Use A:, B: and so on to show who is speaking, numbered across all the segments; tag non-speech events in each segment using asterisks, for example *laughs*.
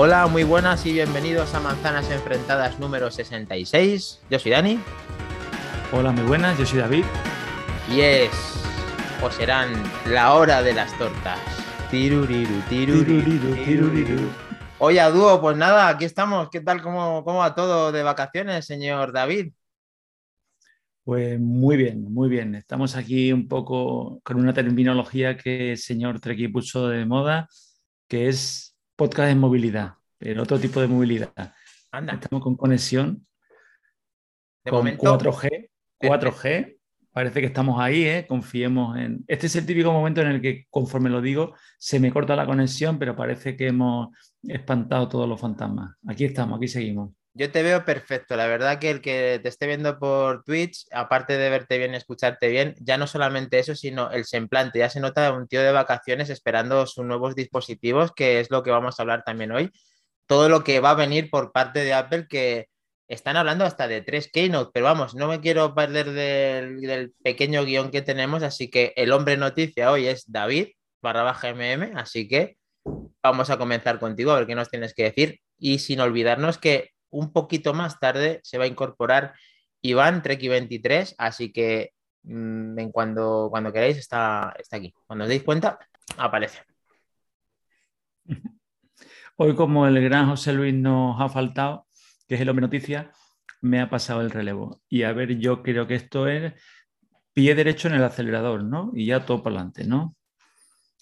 A: Hola, muy buenas y bienvenidos a Manzanas Enfrentadas número 66. Yo soy Dani.
B: Hola, muy buenas, yo soy David.
A: Y es, o serán, la hora de las tortas. Tiruriru, tiruriru, tiruriru. Oye, a dúo, pues nada, aquí estamos. ¿Qué tal? ¿Cómo, ¿Cómo va todo de vacaciones, señor David?
B: Pues muy bien, muy bien. Estamos aquí un poco con una terminología que el señor Treki puso de moda, que es podcast de movilidad, pero otro tipo de movilidad.
A: Anda.
B: Estamos con conexión
A: De
B: con
A: momento,
B: 4G. 4G. Parece que estamos ahí, ¿eh? confiemos en... Este es el típico momento en el que, conforme lo digo, se me corta la conexión, pero parece que hemos espantado todos los fantasmas. Aquí estamos, aquí seguimos.
A: Yo te veo perfecto. La verdad que el que te esté viendo por Twitch, aparte de verte bien escucharte bien, ya no solamente eso, sino el semblante. Ya se nota un tío de vacaciones esperando sus nuevos dispositivos, que es lo que vamos a hablar también hoy. Todo lo que va a venir por parte de Apple, que están hablando hasta de tres Keynote, pero vamos, no me quiero perder del, del pequeño guion que tenemos, así que el hombre noticia hoy es David barra baja MM, así que vamos a comenzar contigo a ver qué nos tienes que decir. Y sin olvidarnos que un poquito más tarde se va a incorporar Iván Treki23, así que mm, en cuando, cuando queráis está, está aquí. Cuando os deis cuenta, aparece. *laughs*
B: Hoy, como el gran José Luis nos ha faltado, que es el hombre noticia, me ha pasado el relevo. Y a ver, yo creo que esto es pie derecho en el acelerador, ¿no? Y ya todo para adelante, ¿no?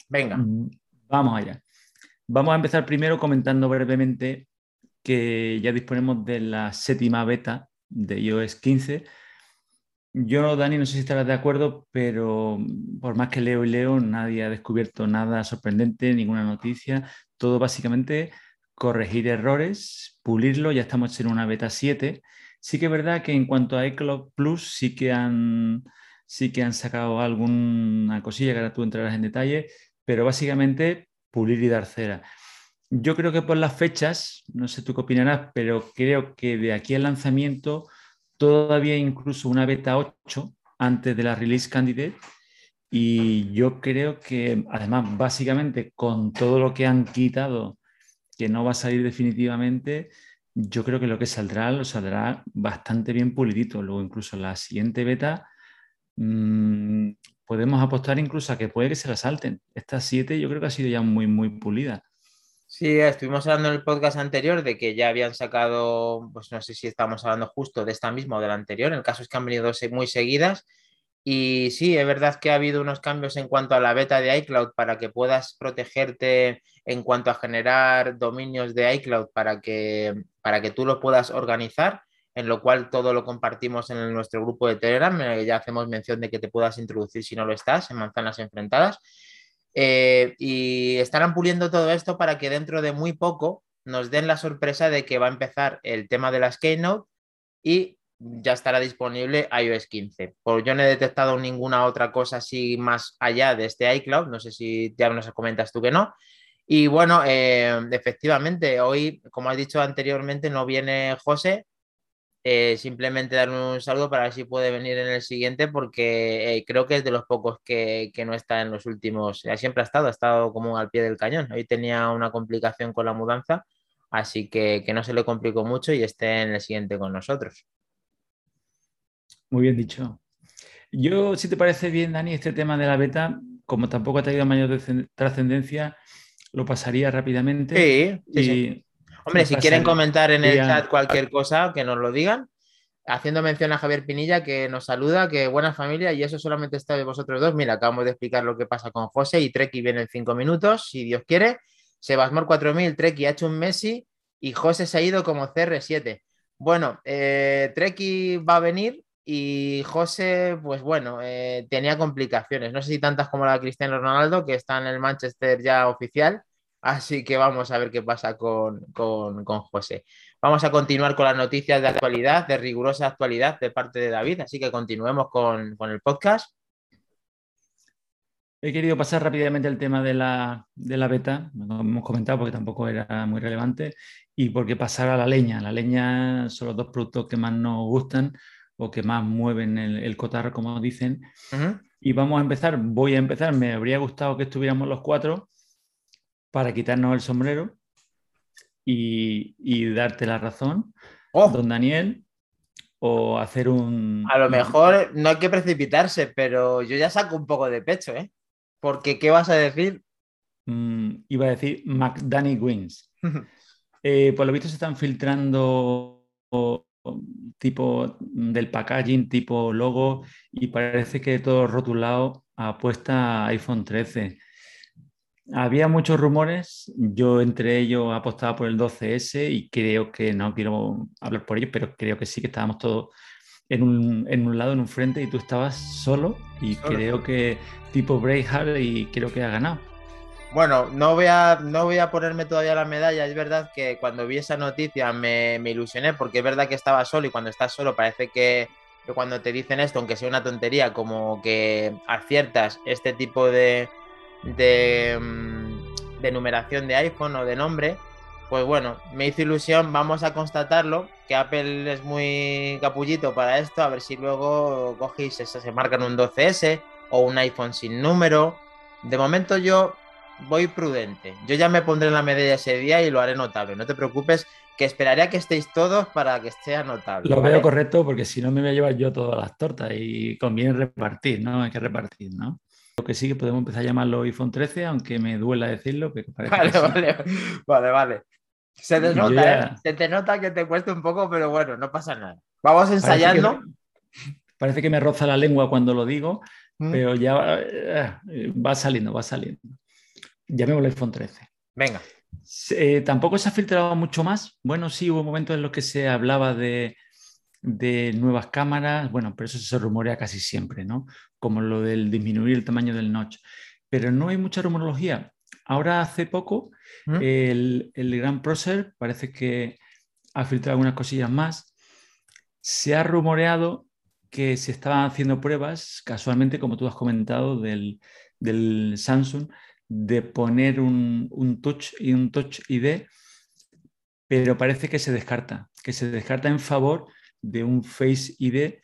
A: Venga,
B: Mm, Vamos allá. Vamos a empezar primero comentando brevemente que ya disponemos de la séptima beta de iOS 15. Yo, Dani, no sé si estarás de acuerdo, pero por más que leo y leo, nadie ha descubierto nada sorprendente, ninguna noticia. Todo básicamente corregir errores, pulirlo, ya estamos en una beta 7. Sí que es verdad que en cuanto a iCloud Plus sí que han, sí que han sacado alguna cosilla que ahora tú entrarás en detalle, pero básicamente pulir y dar cera. Yo creo que por las fechas, no sé tú qué opinarás, pero creo que de aquí al lanzamiento todavía incluso una beta 8 antes de la release candidate y yo creo que además básicamente con todo lo que han quitado que no va a salir definitivamente, yo creo que lo que saldrá lo saldrá bastante bien pulidito. Luego incluso la siguiente beta mmm, podemos apostar incluso a que puede que se la salten. Esta 7 yo creo que ha sido ya muy, muy pulida.
A: Sí, estuvimos hablando en el podcast anterior de que ya habían sacado, pues no sé si estamos hablando justo de esta misma o de la anterior, el caso es que han venido muy seguidas. Y sí, es verdad que ha habido unos cambios en cuanto a la beta de iCloud para que puedas protegerte en cuanto a generar dominios de iCloud para que, para que tú lo puedas organizar, en lo cual todo lo compartimos en nuestro grupo de Telegram, ya hacemos mención de que te puedas introducir si no lo estás, en Manzanas Enfrentadas. Eh, y estarán puliendo todo esto para que dentro de muy poco nos den la sorpresa de que va a empezar el tema de las Keynote y ya estará disponible iOS 15. Pues yo no he detectado ninguna otra cosa así más allá de este iCloud, no sé si ya nos comentas tú que no. Y bueno, eh, efectivamente, hoy, como has dicho anteriormente, no viene José, eh, simplemente darle un saludo para ver si puede venir en el siguiente, porque eh, creo que es de los pocos que, que no está en los últimos, siempre ha estado, ha estado como al pie del cañón. Hoy tenía una complicación con la mudanza, así que que no se le complicó mucho y esté en el siguiente con nosotros.
B: Muy bien dicho. Yo, si te parece bien, Dani, este tema de la beta, como tampoco ha traído mayor trascend- trascendencia, lo pasaría rápidamente.
A: Sí, sí,
B: y
A: sí. Hombre, si quieren comentar en el
B: ya-
A: chat cualquier cosa, que nos lo digan. Haciendo mención a Javier Pinilla, que nos saluda, que buena familia, y eso solamente está de vosotros dos. Mira, acabamos de explicar lo que pasa con José y Treki viene en cinco minutos, si Dios quiere. Sebasmor 4000, Treki ha hecho un Messi y José se ha ido como CR7. Bueno, eh, Treki va a venir y José, pues bueno, eh, tenía complicaciones. No sé si tantas como la de Cristiano Ronaldo, que está en el Manchester ya oficial. Así que vamos a ver qué pasa con, con, con José. Vamos a continuar con las noticias de actualidad, de rigurosa actualidad de parte de David. Así que continuemos con, con el podcast.
B: He querido pasar rápidamente el tema de la, de la beta, lo hemos comentado porque tampoco era muy relevante, y porque pasar a la leña. La leña son los dos productos que más nos gustan o que más mueven el, el cotarro, como dicen. Y vamos a empezar, voy a empezar, me habría gustado que estuviéramos los cuatro para quitarnos el sombrero. y, darte la razón,
A: oh.
B: don Daniel, o hacer un...
A: A lo mejor no hay que precipitarse, pero yo ya saco un poco de pecho, ¿eh? Porque, ¿qué vas a decir?
B: Mm, iba a decir McDanny Wins. *laughs* Eh, por lo visto se están filtrando tipo del packaging, tipo logo, y parece que todo rotulado apuesta a iPhone 13. Había muchos rumores, yo entre ellos apostaba por el 12S y creo que no quiero hablar por ello, pero creo que sí que estábamos todos en un, en un lado, en un frente y tú estabas solo y creo que tipo Braveheart y creo que ha ganado.
A: Bueno, no voy, a, no voy a ponerme todavía la medalla. Es verdad que cuando vi esa noticia me, me ilusioné porque es verdad que estaba solo y cuando estás solo parece que, que, cuando te dicen esto, aunque sea una tontería, como que aciertas este tipo de, de, mm, de numeración de iPhone o de nombre, pues bueno, me hizo ilusión, vamos a constatarlo, que Apple es muy capullito para esto, a ver si luego cogéis, se, se marcan un 12S o un iPhone sin número. De momento yo voy prudente. Yo ya me pondré en la medalla ese día y lo haré notable. No te preocupes, que esperaré a que estéis todos para que esté notable.
B: Lo veo correcto porque si no me voy a llevar yo todas las tortas y conviene repartir, ¿no? Hay que repartir, ¿no? Lo que sí que podemos empezar a llamarlo iPhone 13, aunque me duela decirlo.
A: vale, vale, vale, vale. Se te nota, ¿eh? Se te nota que te cuesta un poco, pero bueno, no pasa nada. Vamos ensayando.
B: Parece que me, roza la lengua cuando lo digo, mm. pero ya eh, va saliendo, va saliendo. Llamémoslo iPhone 13.
A: Venga.
B: Eh, tampoco se ha filtrado mucho más. Bueno, sí, hubo momentos en los que se hablaba de, de nuevas cámaras, bueno, pero eso se rumorea casi siempre, ¿no? Como lo del disminuir el tamaño del notch. Pero no hay mucha rumorología. Ahora, hace poco, ¿Mm? el, el Gran Procer parece que ha filtrado algunas cosillas más. Se ha rumoreado que se estaban haciendo pruebas, casualmente, como tú has comentado, del, del Samsung, de poner un, un, touch y un touch ID, pero parece que se descarta, que se descarta en favor de un Face ID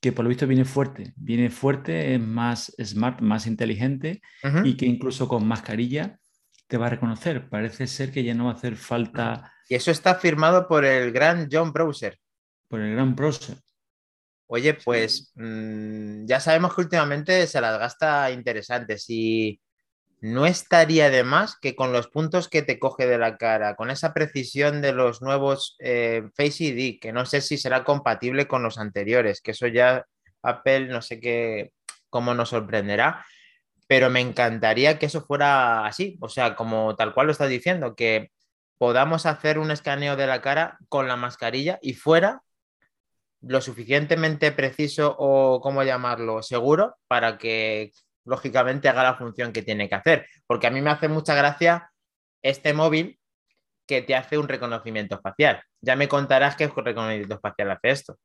B: que por lo visto viene fuerte, viene fuerte, es más smart, más inteligente y que incluso con mascarilla te va a reconocer. Parece ser que ya no va a hacer falta.
A: Y eso está firmado por el gran John Browser.
B: Por el gran Browser.
A: Oye, pues mmm, ya sabemos que últimamente se las gasta interesantes y no estaría de más que con los puntos que te coge de la cara, con esa precisión de los nuevos eh, Face ID, que no sé si será compatible con los anteriores, que eso ya Apple no sé qué, cómo nos sorprenderá, pero me encantaría que eso fuera así, o sea, como tal cual lo estás diciendo, que podamos hacer un escaneo de la cara con la mascarilla y fuera lo suficientemente preciso o, ¿cómo llamarlo?, seguro para que lógicamente haga la función que tiene que hacer. Porque a mí me hace mucha gracia este móvil que te hace un reconocimiento facial. Ya me contarás qué reconocimiento facial hace esto,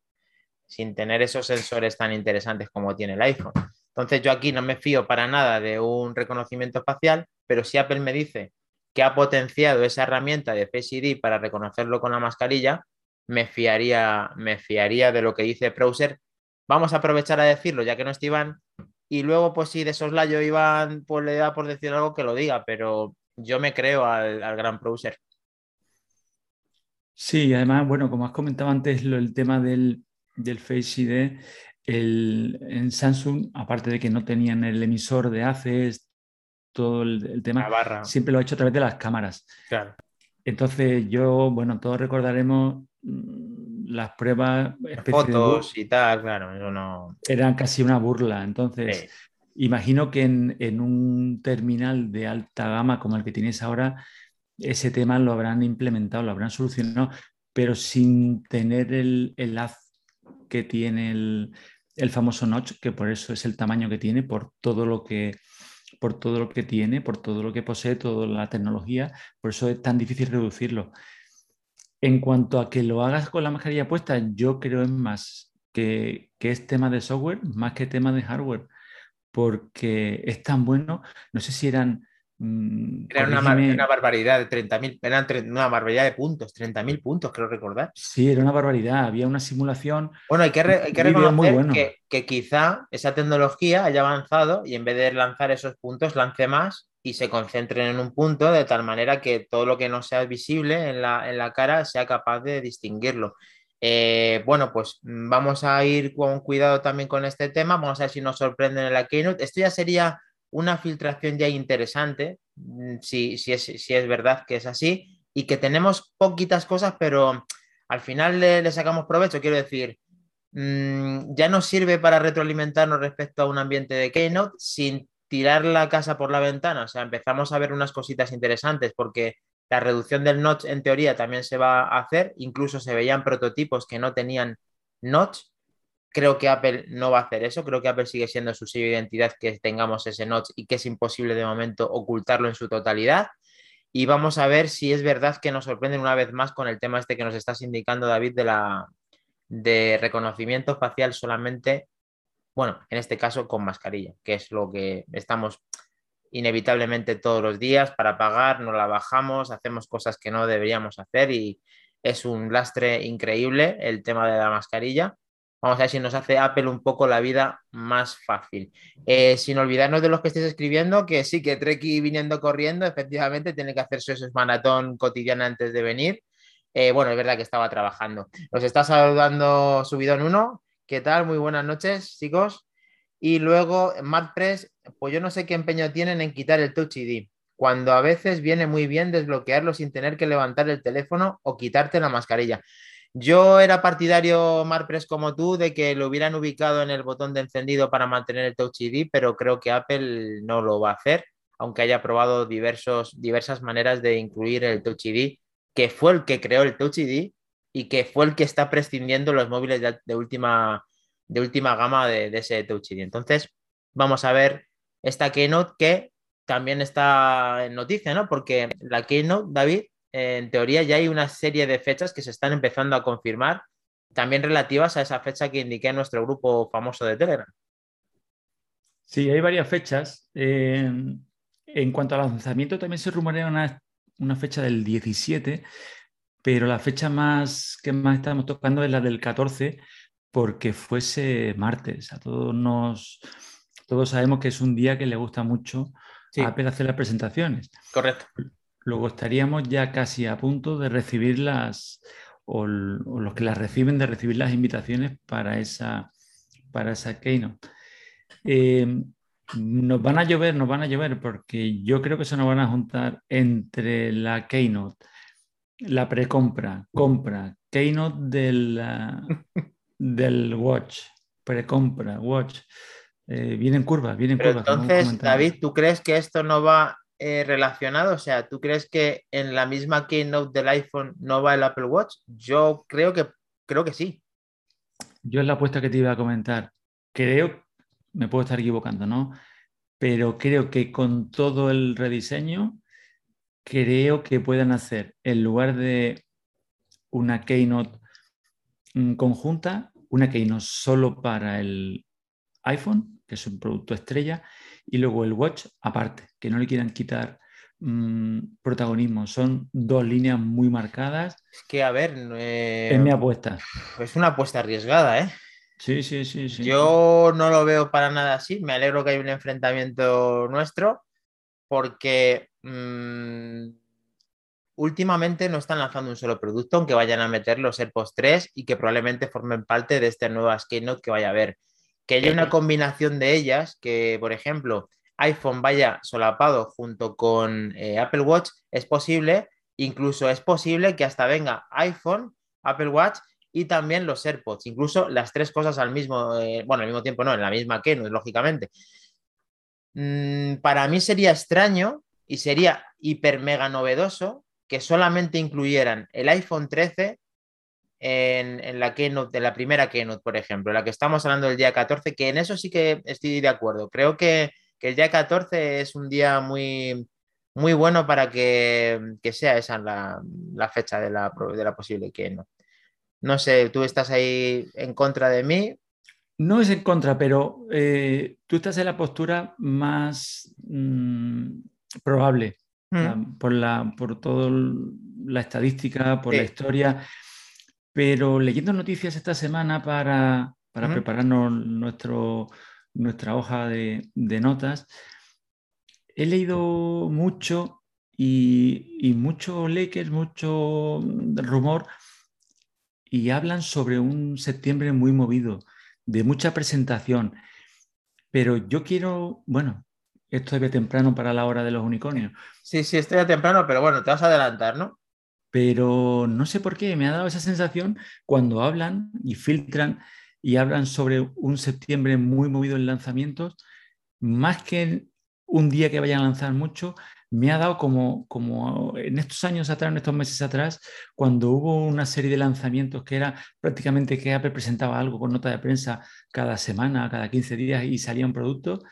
A: sin tener esos sensores tan interesantes como tiene el iPhone. Entonces yo aquí no me fío para nada de un reconocimiento facial, pero si Apple me dice que ha potenciado esa herramienta de Face ID para reconocerlo con la mascarilla, me fiaría, me fiaría de lo que dice Browser. Vamos a aprovechar a decirlo, ya que no está Iván, y luego, pues si de soslayo iban, pues le da por decir algo que lo diga, pero yo me creo al, gran browser.
B: Sí, además, bueno, como has comentado antes, lo, el tema del, del Face ID, el, en Samsung, aparte de que no tenían el emisor de ACES, todo el, tema, siempre lo ha hecho a través de las cámaras.
A: Claro.
B: Entonces, yo, bueno, todos recordaremos mm, las pruebas...
A: Fotos y tal, claro, eso no...
B: Eran casi una burla. Entonces, imagino que en, un terminal de alta gama como el que tienes ahora, ese tema lo habrán implementado, lo habrán solucionado, pero sin tener el, el haz que tiene el, el famoso notch, que por eso es el tamaño que tiene, por todo lo que por todo lo que tiene, por todo lo que posee, toda la tecnología, por eso es tan difícil reducirlo. En cuanto a que lo hagas con la mascarilla puesta, yo creo es más que, es tema de software más que tema de hardware, porque es tan bueno, no sé si eran...
A: Mm, era una, barbaridad de 30.000, eran una barbaridad de puntos, 30.000 puntos, creo recordar.
B: Sí, era una barbaridad, había una simulación.
A: Bueno, hay que, reconocer que, que, quizá esa tecnología haya avanzado y en vez de lanzar esos puntos, lance más y se concentren en un punto de tal manera que todo lo que no sea visible en la, cara sea capaz de distinguirlo. Eh, bueno, pues mm, vamos a ir con cuidado también con este tema, vamos a ver si nos sorprenden en la keynote. Esto ya sería una filtración ya interesante, mm, si, si, es, si es verdad que es así, y que tenemos poquitas cosas, pero al final le, sacamos provecho, quiero decir, mm, ya nos sirve para retroalimentarnos respecto a un ambiente de Keynote sin tirar la casa por la ventana, o sea, empezamos a ver unas cositas interesantes porque la reducción del notch en teoría también se va a hacer, incluso se veían prototipos que no tenían notch. Creo que Apple no va a hacer eso, creo que Apple sigue siendo su sello de identidad que tengamos ese notch y que es imposible de momento ocultarlo en su totalidad. Y vamos a ver si es verdad que nos sorprenden una vez más con el tema este que nos estás indicando, David, de la de reconocimiento facial solamente bueno, en este caso con mascarilla, que es lo que estamos inevitablemente todos los días para pagar, no la bajamos, hacemos cosas que no deberíamos hacer y es un lastre increíble el tema de la mascarilla. Vamos a ver si nos hace Apple un poco la vida más fácil. Eh, sin olvidarnos de los que estéis escribiendo, que sí, que Treki viniendo corriendo, efectivamente tiene que hacerse esos maratón cotidiano antes de venir. Eh, bueno, es verdad que estaba trabajando. Nos está saludando Subidón 1, ¿Qué tal? Muy buenas noches, chicos. Y luego, MarkPress, pues yo no sé qué empeño tienen en quitar el Touch ID, cuando a veces viene muy bien desbloquearlo sin tener que levantar el teléfono o quitarte la mascarilla. Yo era partidario, MarkPress, como tú, de que lo hubieran ubicado en el botón de encendido para mantener el Touch ID, pero creo que Apple no lo va a hacer, aunque haya probado diversos, diversas maneras de incluir el Touch ID, que fue el que creó el Touch ID y que fue el que está prescindiendo los móviles de, última, de última gama de, ese Touch. Entonces, vamos a ver esta Keynote que también está en noticia, ¿no? Porque la Keynote, David, en teoría ya hay una serie de fechas que se están empezando a confirmar, también relativas a esa fecha que indiqué en nuestro grupo famoso de Telegram.
B: Sí, hay varias fechas. en cuanto al lanzamiento, también se rumorea una, una fecha del 17, pero la fecha más que más estamos tocando es la del 14 porque fuese martes. A todos nos todos sabemos que es un día que le gusta mucho a Apple hacer las presentaciones.
A: Correcto.
B: Luego estaríamos ya casi a punto de recibir las, o, los que las reciben, de recibir las invitaciones para esa, para esa Keynote. Eh, nos van a llover, nos van a llover, porque yo creo que se nos van a juntar entre la Keynote la precompra, compra, keynote del, *laughs* del watch, precompra, watch. Eh, vienen curvas, vienen curvas.
A: Entonces, David, ¿tú crees que esto no va eh, relacionado? O sea, ¿tú crees que en la misma keynote del iPhone no va el Apple Watch? Yo creo que, creo que sí.
B: Yo es la apuesta que te iba a comentar. Creo, me puedo estar equivocando, ¿no? Pero creo que con todo el rediseño creo que puedan hacer, en lugar de una keynote mm, conjunta, una keynote solo para el iPhone, que es un producto estrella, y luego el Watch aparte, que no le quieran quitar mm, protagonismo. Son dos líneas muy marcadas.
A: Es que, a ver, eh,
B: es mi apuesta.
A: Es una apuesta arriesgada, ¿eh?
B: Sí, sí, sí, sí.
A: Yo no lo veo para nada así. Me alegro que haya un enfrentamiento nuestro, porque Mm, últimamente no están lanzando un solo producto, aunque vayan a meter los AirPods 3 y que probablemente formen parte de esta nueva Keynote que vaya a haber. Que haya una combinación de ellas, que por ejemplo iPhone vaya solapado junto con eh, Apple Watch, es posible, incluso es posible que hasta venga iPhone, Apple Watch y también los AirPods, incluso las tres cosas al mismo, eh, bueno, al mismo tiempo no, en la misma Keynote, lógicamente. Mm, para mí sería extraño y sería hiper mega novedoso que solamente incluyeran el iPhone 13 en, la keynote, de la primera keynote, por ejemplo, la que estamos hablando del día 14, que en eso sí que estoy de acuerdo. Creo que, el día 14 es un día muy, muy bueno para que, sea esa la, fecha de la, de la posible keynote. No sé, tú estás ahí en contra de mí.
B: No es en contra, pero eh, tú estás en la postura más mm, probable mm. por, la, por toda la estadística, por la historia. Pero leyendo noticias esta semana para, prepararnos nuestro, nuestra hoja de, notas, he leído mucho y, y mucho Lakers, mucho rumor, y hablan sobre un septiembre muy movido, de mucha presentación. Pero yo quiero, bueno, es temprano para la hora de los unicornios.
A: Sí, sí, estoy a temprano, pero bueno, te vas a adelantar, ¿no?
B: Pero no sé por qué, me ha dado esa sensación cuando hablan y filtran y hablan sobre un septiembre muy movido en lanzamientos, más que un día que vayan a lanzar mucho, me ha dado como, como en estos años atrás, en estos meses atrás, cuando hubo una serie de lanzamientos que era prácticamente que Apple presentaba algo con nota de prensa cada semana, cada 15 días y salía un producto.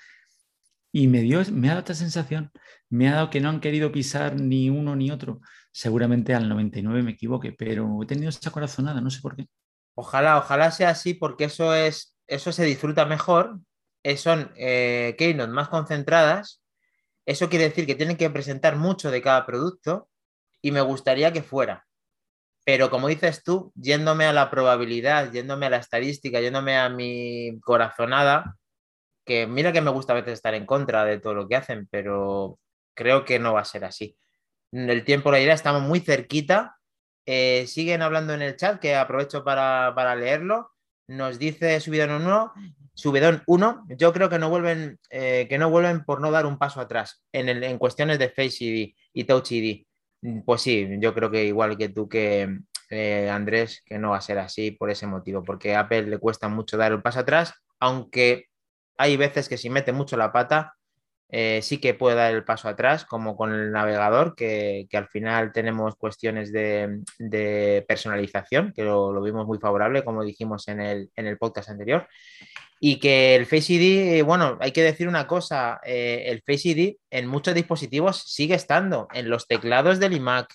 B: Y me, dio, me ha dado esta sensación, me ha dado que no han querido pisar ni uno ni otro. Seguramente al 99 me equivoque, pero he tenido esa corazonada, no sé por qué.
A: Ojalá, ojalá sea así, porque eso es, eso se disfruta mejor. Eh, son eh, keynote más concentradas eso quiere decir que tienen que presentar mucho de cada producto y me gustaría que fuera. Pero como dices tú, yéndome a la probabilidad, yéndome a la estadística, yéndome a mi corazonada, que mira que me gusta a veces estar en contra de todo lo que hacen, pero creo que no va a ser así. El tiempo la irá, estamos muy cerquita. Eh, siguen hablando en el chat, que aprovecho para, para leerlo. Nos dice Subidón 1, Subedón 1, yo creo que no vuelven, eh, que no vuelven por no dar un paso atrás en, en cuestiones de Face ID y Touch ID. Pues sí, yo creo que igual que tú que eh, Andrés, que no va a ser así por ese motivo, porque a Apple le cuesta mucho dar un paso atrás, aunque hay veces que si mete mucho la pata, eh, sí que puede dar el paso atrás, como con el navegador, que, al final tenemos cuestiones de, personalización, que lo, vimos muy favorable, como dijimos en el, en el podcast anterior. Y que el Face ID, bueno, hay que decir una cosa, eh, el Face ID en muchos dispositivos sigue estando, en los teclados del iMac,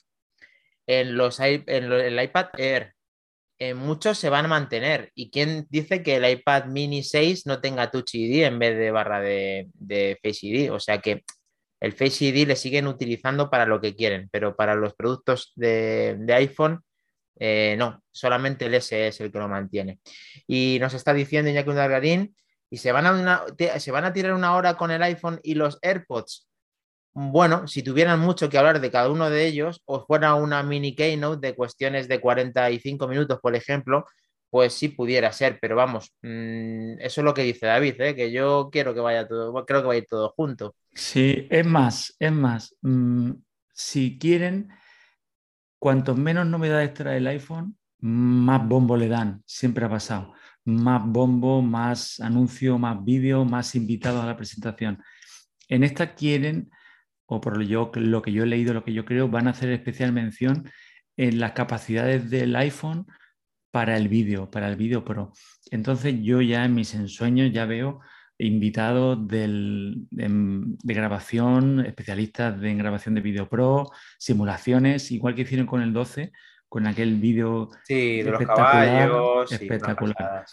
A: en, los, en el iPad Air, en muchos se van a mantener. ¿Y quién dice que el iPad mini 6 no tenga Touch ID en vez de barra de, Face ID? O sea que el Face ID le siguen utilizando para lo que quieren, pero para los productos de iPhone eh, no, solamente el S es el que lo mantiene. Y nos está diciendo Iñaki Dargarín, y se van, a se van a tirar una hora con el iPhone y los AirPods. Bueno, si tuvieran mucho que hablar de cada uno de ellos, o fuera una mini keynote de cuestiones de 45 minutos, por ejemplo, pues sí pudiera ser, pero vamos, mm, eso es lo que dice David, ¿eh? que yo quiero que vaya todo, creo que va a ir todo junto.
B: Sí, es más, es más, mm, si quieren, cuanto menos novedades trae el iPhone, más bombo le dan, siempre ha pasado. Más bombo, más anuncio, más vídeo, más invitados a la presentación. En esta quieren, o por lo, lo que yo he leído, lo que yo creo, van a hacer especial mención en las capacidades del iPhone para el vídeo, para el vídeo Pro. Entonces yo ya en mis ensueños ya veo invitados de, grabación, especialistas de, en grabación de vídeo pro, simulaciones, igual que hicieron con el 12, con aquel vídeo
A: sí, de espectacular, los
B: espectacular.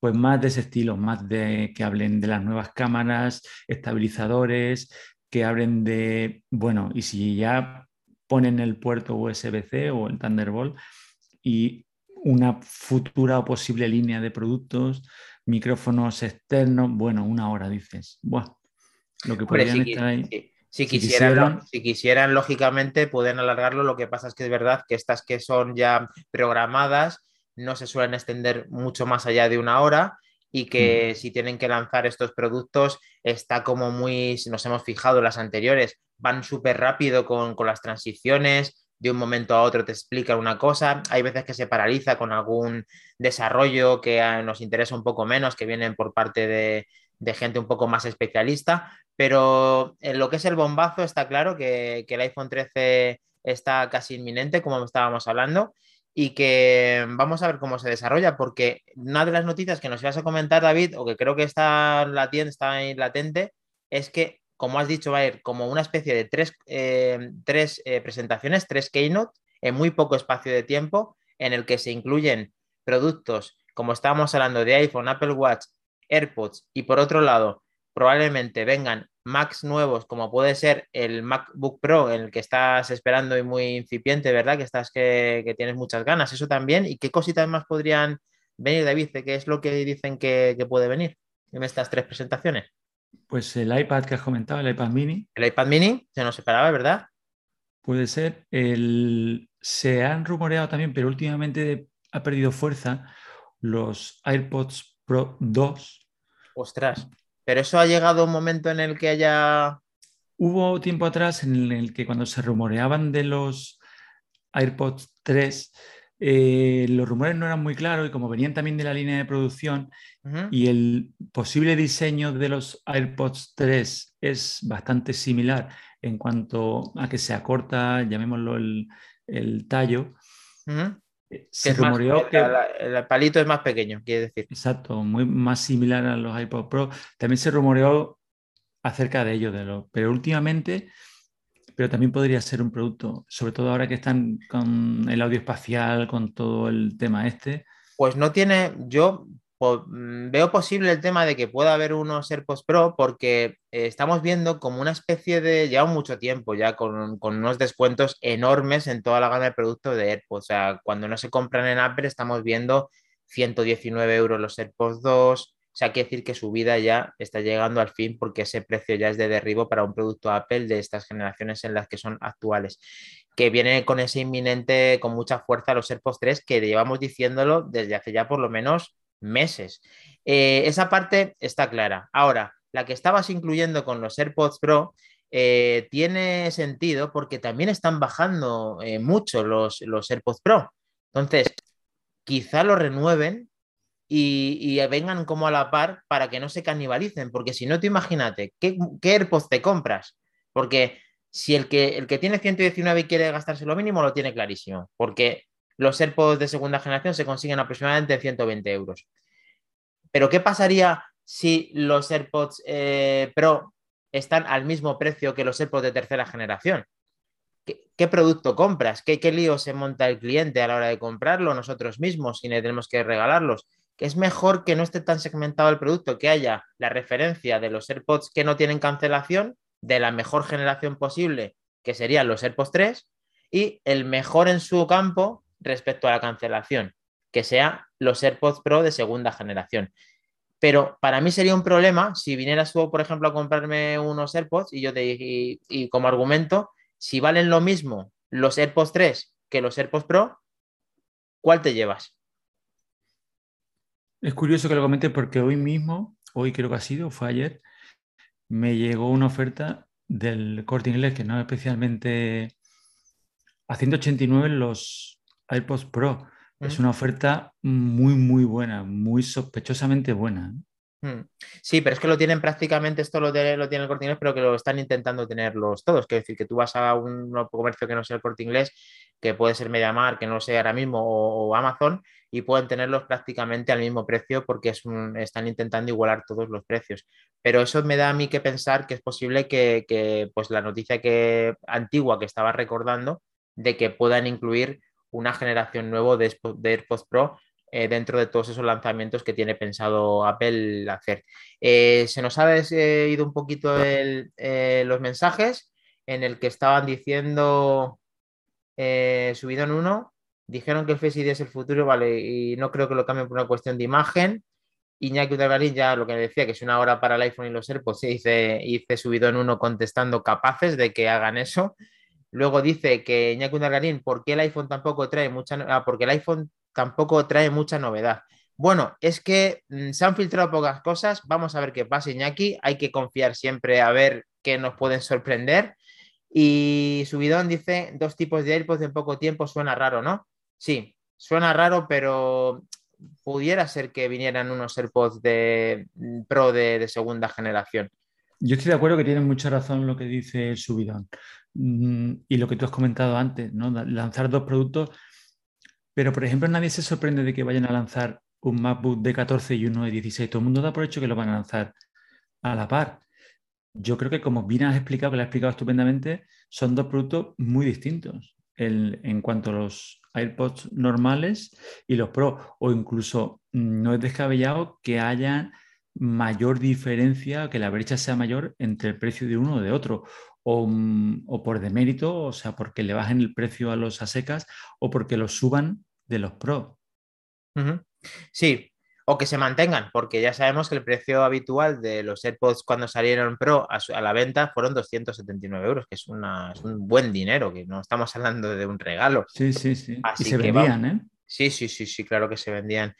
B: Pues más de ese estilo, más de que hablen de las nuevas cámaras, estabilizadores, que hablen de, bueno, y si ya ponen el puerto USB-C o el Thunderbolt y una futura o posible línea de productos, micrófonos externos, bueno, una hora dices.
A: lo que podrían estar ahí. Si, quisieran, si quisieran, lógicamente, pueden alargarlo. Lo que pasa es que es verdad que estas que son ya programadas no se suelen extender mucho más allá de una hora y que mm. si tienen que lanzar estos productos está como muy, nos hemos fijado las anteriores, van súper rápido con, con las transiciones, de un momento a otro te explica una cosa, hay veces que se paraliza con algún desarrollo que nos interesa un poco menos, que vienen por parte de, gente un poco más especialista, pero en lo que es el bombazo está claro que, el iPhone 13 está casi inminente, como estábamos hablando, y que vamos a ver cómo se desarrolla, porque una de las noticias que nos ibas a comentar, David, o que creo que está, latente, está ahí latente, es que como has dicho, va a ir como una especie de tres, eh, tres eh, presentaciones, tres keynote, en muy poco espacio de tiempo, en el que se incluyen productos, como estábamos hablando de iPhone, Apple Watch, AirPods, y por otro lado, probablemente vengan Macs nuevos, como puede ser el MacBook Pro, en el que estás esperando y muy incipiente, ¿verdad? Que estás que, tienes muchas ganas, eso también. ¿Y qué cositas más podrían venir, David? ¿Qué es lo que dicen que, que puede venir en estas tres presentaciones?
B: Pues el iPad que has comentado, el iPad mini.
A: El iPad mini se nos separaba, ¿verdad?
B: Puede ser. El... Se han rumoreado también, pero últimamente ha perdido fuerza los AirPods Pro 2.
A: Ostras, pero eso ha llegado un momento en el que haya...
B: Hubo tiempo atrás en el que cuando se rumoreaban de los AirPods 3, eh, los rumores no eran muy claros y como venían también de la línea de producción y el posible diseño de los AirPods 3 es bastante similar en cuanto a que se acorta, llamémoslo el, tallo,
A: se rumoreó que el palito es más pequeño, quiere decir.
B: Exacto, muy más similar a los iPod Pro. También se rumoreó acerca de ello, de lo, pero últimamente, pero también podría ser un producto, sobre todo ahora que están con el audio espacial, con todo el tema este.
A: Pues no tiene, yo Mm, veo posible el tema de que pueda haber unos AirPods Pro porque eh, estamos viendo como una especie de, lleva mucho tiempo ya con, unos descuentos enormes en toda la gama de productos de AirPods. O sea, cuando no se compran en Apple estamos viendo 119 euros los AirPods 2. O sea, quiere decir que su vida ya está llegando al fin porque ese precio ya es de derribo para un producto Apple de estas generaciones en las que son actuales. Que viene con ese inminente, con mucha fuerza los AirPods 3 que llevamos diciéndolo desde hace ya por lo menos meses. Eh, esa parte está clara. Ahora, la que estabas incluyendo con los AirPods Pro eh, tiene sentido porque también están bajando eh, mucho los, los, AirPods Pro. Entonces, quizá lo renueven y, vengan como a la par para que no se canibalicen, porque si no, te imagínate, ¿qué, ¿qué, AirPods te compras? Porque si el que, el que tiene 119 y quiere gastarse lo mínimo, lo tiene clarísimo, porque los AirPods de segunda generación se consiguen aproximadamente en 120 euros. Pero ¿qué pasaría si los AirPods eh, Pro están al mismo precio que los AirPods de tercera generación? ¿Qué, producto compras? ¿Qué, ¿Qué, lío se monta el cliente a la hora de comprarlo nosotros mismos y tenemos que regalarlos? Que es mejor que no esté tan segmentado el producto, que haya la referencia de los AirPods que no tienen cancelación, de la mejor generación posible, que serían los AirPods 3, y el mejor en su campo, respecto a la cancelación, que sea los AirPods Pro de segunda generación. Pero para mí sería un problema si vinieras tú, por ejemplo, a comprarme unos AirPods y yo te y, y como argumento, si valen lo mismo los AirPods 3 que los AirPods Pro, ¿cuál te llevas?
B: Es curioso que lo comente porque hoy mismo, hoy creo que ha sido, fue ayer, me llegó una oferta del corte inglés que no especialmente a 189 los AirPods Pro. Es una oferta muy, muy buena, muy sospechosamente buena.
A: Mm. Sí, pero es que lo tienen prácticamente, esto lo, tiene, lo tiene el corte inglés, pero que lo están intentando tenerlos todos. Quiero decir, que tú vas a un comercio que no sea el corte inglés, que puede ser Mediamar, que no sea ahora mismo, o, Amazon, y pueden tenerlos prácticamente al mismo precio porque es están intentando igualar todos los precios. Pero eso me da a mí que pensar que es posible que, que pues la noticia que antigua que estaba recordando de que puedan incluir una generación nueva de, AirPods Pro eh, dentro de todos esos lanzamientos que tiene pensado Apple hacer. Eh, se nos ha eh, ido un poquito los mensajes en el que estaban diciendo subido en uno, dijeron que el Face ID es el futuro, vale, y no creo que lo cambien por una cuestión de imagen. Iñaki Udargarín ya lo que decía, que es una hora para el iPhone y los AirPods, hice, hice subido en uno contestando capaces de que hagan eso. Luego dice que Iñaki Undargarín, ¿por qué el iPhone tampoco trae mucha ah, porque el iPhone tampoco trae mucha novedad? Bueno, es que mm, se han filtrado pocas cosas. Vamos a ver qué pasa, Iñaki. Hay que confiar siempre a ver qué nos pueden sorprender. Y Subidón dice: dos tipos de AirPods en poco tiempo suena raro, ¿no? Sí, suena raro, pero pudiera ser que vinieran unos AirPods de mm, Pro de, de segunda generación.
B: Yo estoy de acuerdo que tiene mucha razón lo que dice Subidón. Y lo que tú has comentado antes, ¿no? lanzar dos productos, pero por ejemplo nadie se sorprende de que vayan a lanzar un MacBook de 14 y uno de 16. Todo el mundo da por hecho que lo van a lanzar a la par. Yo creo que como bien has explicado, que lo has explicado estupendamente, son dos productos muy distintos en cuanto a los AirPods normales y los Pro, o incluso mm, no es descabellado que haya mayor diferencia, que la brecha sea mayor entre el precio de uno o de otro, Mm, o, por demérito, o sea, porque le bajen el precio a los a secas o porque los suban de los Pro.
A: Sí, o que se mantengan, porque ya sabemos que el precio habitual de los AirPods cuando salieron Pro a, la venta fueron 279 euros, que es, una, un buen dinero, que no estamos hablando de un regalo.
B: Sí, sí, sí. y se vendían, ¿eh?
A: Sí, sí, sí, sí, claro que se vendían.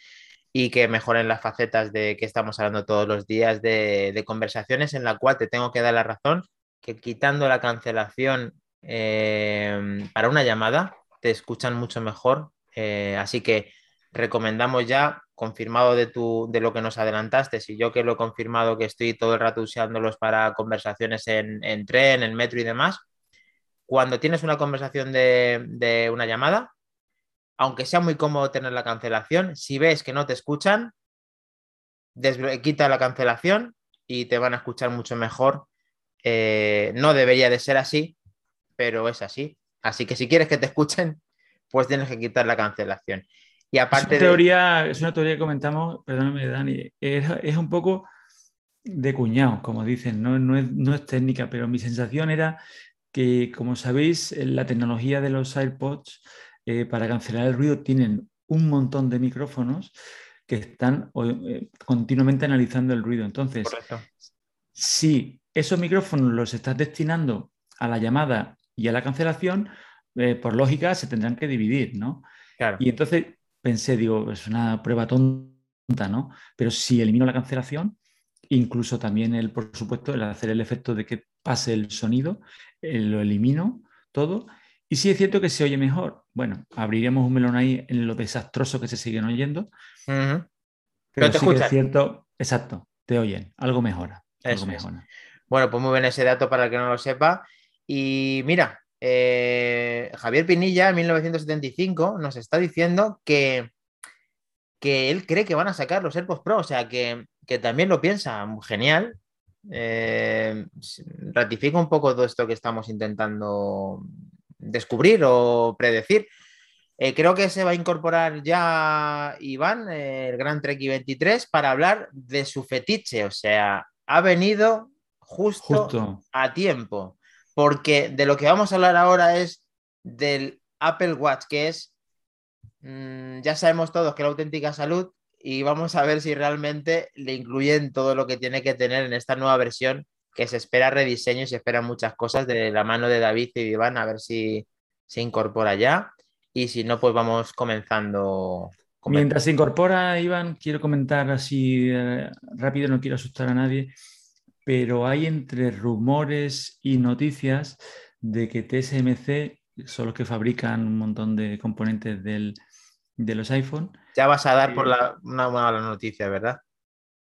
A: Y que mejoren las facetas de que estamos hablando todos los días de, conversaciones en la cual te tengo que dar la razón que quitando la cancelación eh, para una llamada te escuchan mucho mejor. Eh, así que recomendamos ya, confirmado de, tu, de lo que nos adelantaste, si yo que lo he confirmado que estoy todo el rato usándolos para conversaciones en, tren, en metro y demás, cuando tienes una conversación de, una llamada, aunque sea muy cómodo tener la cancelación, si ves que no te escuchan, quita la cancelación y te van a escuchar mucho mejor. Eh, no debería de ser así, pero es así. Así que si quieres que te escuchen, pues tienes que quitar la cancelación. Y aparte
B: es una teoría, es una teoría que comentamos, perdóname Dani, es, un poco de cuñado, como dicen, no, es, técnica, pero mi sensación era que, como sabéis, la tecnología de los AirPods eh, para cancelar el ruido tienen un montón de micrófonos que están eh, continuamente analizando el ruido. Entonces, si esos micrófonos los estás destinando a la llamada y a la cancelación, eh, por lógica se tendrán que dividir, ¿no? Y entonces pensé, digo, es una prueba tonta, ¿no? Pero si elimino la cancelación, incluso también el, por supuesto, el hacer el efecto de que pase el sonido, eh, lo elimino todo. Y si es cierto que se oye mejor. Bueno, abriremos un melón ahí en lo desastroso que se siguen oyendo. Pero, sí que es cierto, exacto, te oyen, algo mejora. Algo mejora.
A: Bueno, pues muy bien ese dato para el que no lo sepa. Y mira, eh, Javier Pinilla en 1975 nos está diciendo que, que él cree que van a sacar los AirPods Pro, o sea que, también lo piensa, genial. Eh, ratifica un poco todo esto que estamos intentando descubrir o predecir. Eh, creo que se va a incorporar ya Iván, el Gran Trek 23, para hablar de su fetiche. O sea, ha venido justo. a tiempo porque de lo que vamos a hablar ahora es del Apple Watch, que es, mm, ya sabemos todos que la auténtica salud y vamos a ver si realmente le incluyen todo lo que tiene que tener en esta nueva versión que se espera rediseño y se esperan muchas cosas de la mano de David y Iván, a ver si se incorpora ya y si no, pues vamos comenzando.
B: Mientras se incorpora, Iván, quiero comentar así eh, rápido, no quiero asustar a nadie pero hay entre rumores y noticias de que TSMC son los que fabrican un montón de componentes de los iPhone.
A: Ya vas a dar por eh, una mala noticia, ¿verdad?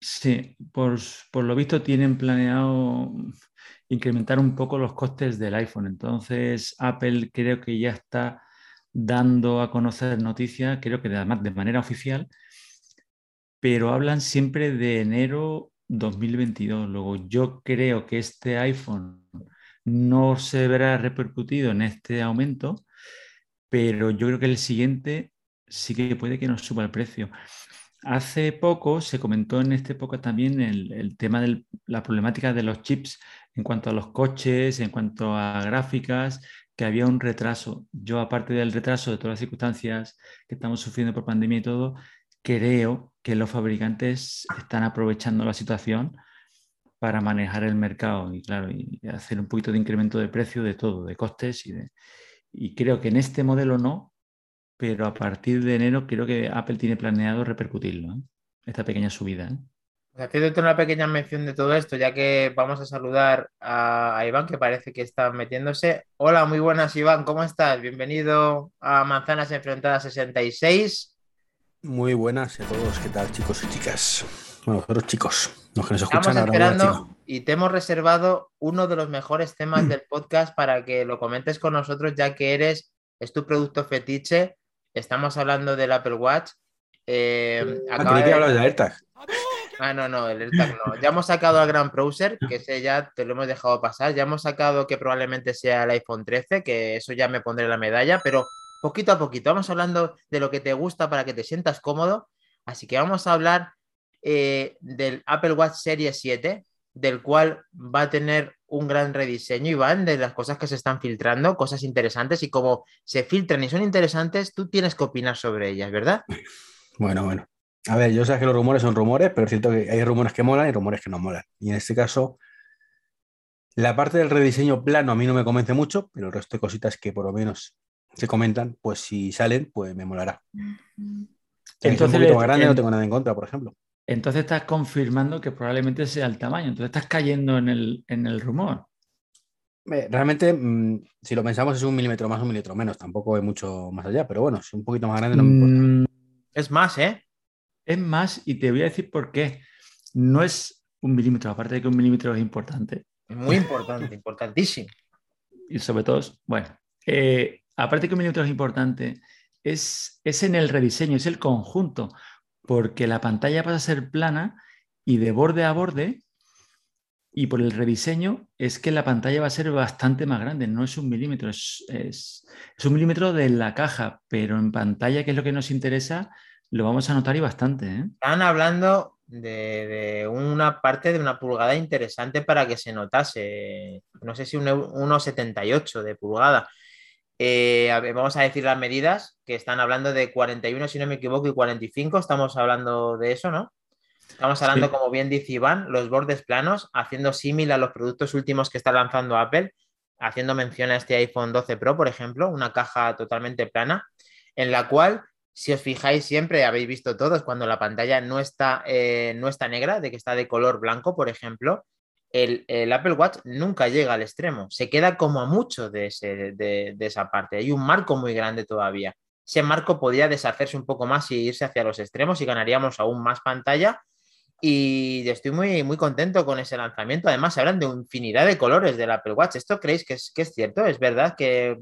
B: Sí, por, lo visto tienen planeado incrementar un poco los costes del iPhone. Entonces, Apple creo que ya está dando a conocer noticias, creo que además de manera oficial, pero hablan siempre de enero 2022. Luego, yo creo que este iPhone no se verá repercutido en este aumento, pero yo creo que el siguiente sí que puede que nos suba el precio. Hace poco se comentó en esta época también el, tema de la problemática de los chips en cuanto a los coches, en cuanto a gráficas, que había un retraso. Yo, aparte del retraso de todas las circunstancias que estamos sufriendo por pandemia y todo, creo que los fabricantes están aprovechando la situación para manejar el mercado y, claro, y hacer un poquito de incremento de precio de todo, de costes y, de, y creo que en este modelo no, pero a partir de enero creo que Apple tiene planeado repercutirlo, ¿eh? esta pequeña subida. ¿eh?
A: Una pequeña mención de todo esto, ya que vamos a saludar a, Iván, que parece que está metiéndose. Hola, muy buenas, Iván, ¿cómo estás? Bienvenido a Manzanas Enfrentadas 66.
C: Muy buenas a todos, ¿qué tal chicos y chicas? Bueno, los chicos, los que nos escuchan
A: Estamos esperando y te hemos reservado uno de los mejores temas del podcast para que lo comentes con nosotros, ya que eres, es tu producto fetiche. Estamos hablando del Apple Watch.
C: Eh, ah, de... hablar del AirTag.
A: Ah, no, no, el AirTag no. Ya hemos sacado al Grand Browser, que ese ya te lo hemos dejado pasar. Ya hemos sacado que probablemente sea el iPhone 13, que eso ya me pondré la medalla, pero poquito a poquito. Vamos hablando de lo que te gusta para que te sientas cómodo. Así que vamos a hablar eh, del Apple Watch Series 7, del cual va a tener un gran rediseño, y van de las cosas que se están filtrando, cosas interesantes, y como se filtran y son interesantes, tú tienes que opinar sobre ellas, ¿verdad?
C: Bueno, bueno. A ver, yo sé que los rumores son rumores, pero es cierto que hay rumores que molan y rumores que no molan. Y en este caso, la parte del rediseño plano a mí no me convence mucho, pero el resto de cositas que por lo menos se comentan, pues si salen, pues me molará. Entonces, un poquito más grande, no tengo nada en contra, por ejemplo.
B: Entonces estás confirmando que probablemente sea el tamaño, entonces estás cayendo en el, en el rumor.
C: Realmente, mm, si lo pensamos, es un milímetro más, un milímetro menos, tampoco es mucho más allá, pero bueno, si un poquito más grande no me importa. Mm,
A: es más, ¿eh?
B: Es más, y te voy a decir por qué. No es un milímetro, aparte de que un milímetro es importante.
A: Muy importante, importantísimo.
B: Y sobre todo, bueno, eh, aparte que un milímetro es importante, es, es en el rediseño, es el conjunto, porque la pantalla pasa a ser plana y de borde a borde, y por el rediseño es que la pantalla va a ser bastante más grande, no es un milímetro, es, es, un milímetro de la caja, pero en pantalla, que es lo que nos interesa, lo vamos a notar y bastante. ¿eh?
A: Están hablando de, una parte de una pulgada interesante para que se notase, no sé si un 1,78 de pulgada. Eh, vamos a decir las medidas, que están hablando de 41, si no me equivoco, y 45, estamos hablando de eso, ¿no? Estamos hablando, como bien dice Iván, los bordes planos, haciendo símil a los productos últimos que está lanzando Apple, haciendo mención a este iPhone 12 Pro, por ejemplo, una caja totalmente plana, en la cual si os fijáis siempre, habéis visto todos, cuando la pantalla no está, eh, no está negra, de que está de color blanco, por ejemplo, el, Apple Watch nunca llega al extremo, se queda como a mucho de, de, esa parte. Hay un marco muy grande todavía. Ese marco podría deshacerse un poco más y irse hacia los extremos y ganaríamos aún más pantalla. Y estoy muy, muy contento con ese lanzamiento. Además, se hablan de infinidad de colores del Apple Watch. ¿Esto creéis que es, que es cierto? ¿Es verdad que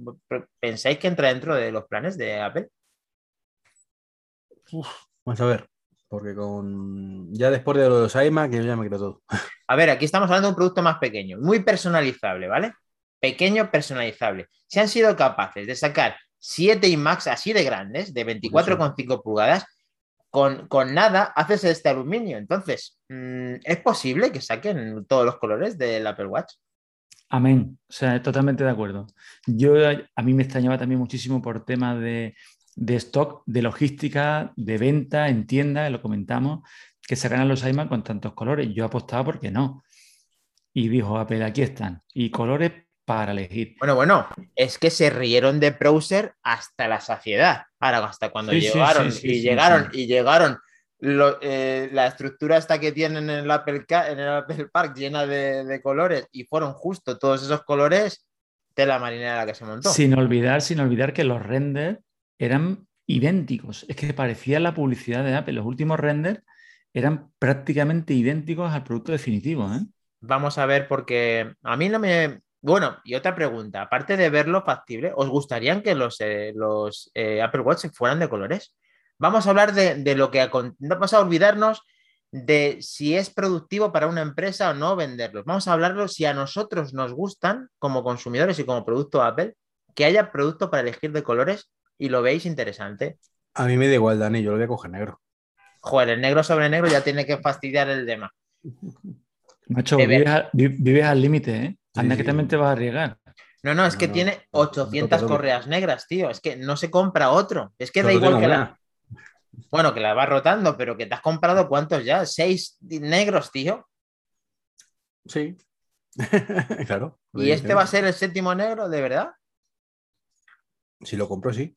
A: pensáis que entra dentro de los planes de Apple?
C: vamos a ver, porque con ya después de los iMac yo ya me creo todo. *laughs*
A: A ver, aquí estamos hablando de un producto más pequeño, muy personalizable, ¿vale? Pequeño, personalizable. Si han sido capaces de sacar 7 iMacs así de grandes, de 24,5 pulgadas, con, nada haces este aluminio. Entonces, mm, ¿es posible que saquen todos los colores del Apple Watch?
B: Amén. O sea, totalmente de acuerdo. Yo a mí me extrañaba también muchísimo por tema de de stock, de logística, de venta en tienda, lo comentamos, que sacaran los iMac con tantos colores. Yo apostaba porque no. Y dijo Apple, aquí están. Y colores para elegir.
A: Bueno, bueno, es que se rieron de Browser hasta la saciedad. Ahora, hasta cuando llegaron y llegaron y llegaron eh, la estructura esta que tienen en el Apple, en el Apple Park llena de, de, colores y fueron justo todos esos colores de la marinera la que se montó.
B: Sin olvidar, sin olvidar que los renders eran idénticos. Es que parecía la publicidad de Apple. Los últimos renders eran prácticamente idénticos al producto definitivo. ¿eh?
A: Vamos a ver, porque a mí no me. Bueno, y otra pregunta, aparte de verlo factible, ¿os gustaría que los, eh, los eh, Apple Watch fueran de colores? Vamos a hablar de, de lo que... Vamos a olvidarnos de si es productivo para una empresa o no venderlos. Vamos a hablarlo si a nosotros nos gustan como consumidores y como producto Apple, que haya producto para elegir de colores y lo veis interesante.
C: A mí me da igual, Dani, yo lo voy a coger negro.
A: Joder, el negro sobre negro ya tiene que fastidiar el tema. *laughs*
B: Macho, vives, al límite, ¿eh? Anda que también te vas a arriesgar.
A: No, no, es que tiene 800 correas negras, tío. Es que no se compra otro. Es que da igual que la. Bueno, que la vas rotando, pero que te has comprado cuántos ya? ¿Seis negros, tío?
C: Sí. *laughs* claro.
A: ¿Y este va a ser el séptimo negro, de verdad?
C: Si lo compro, sí.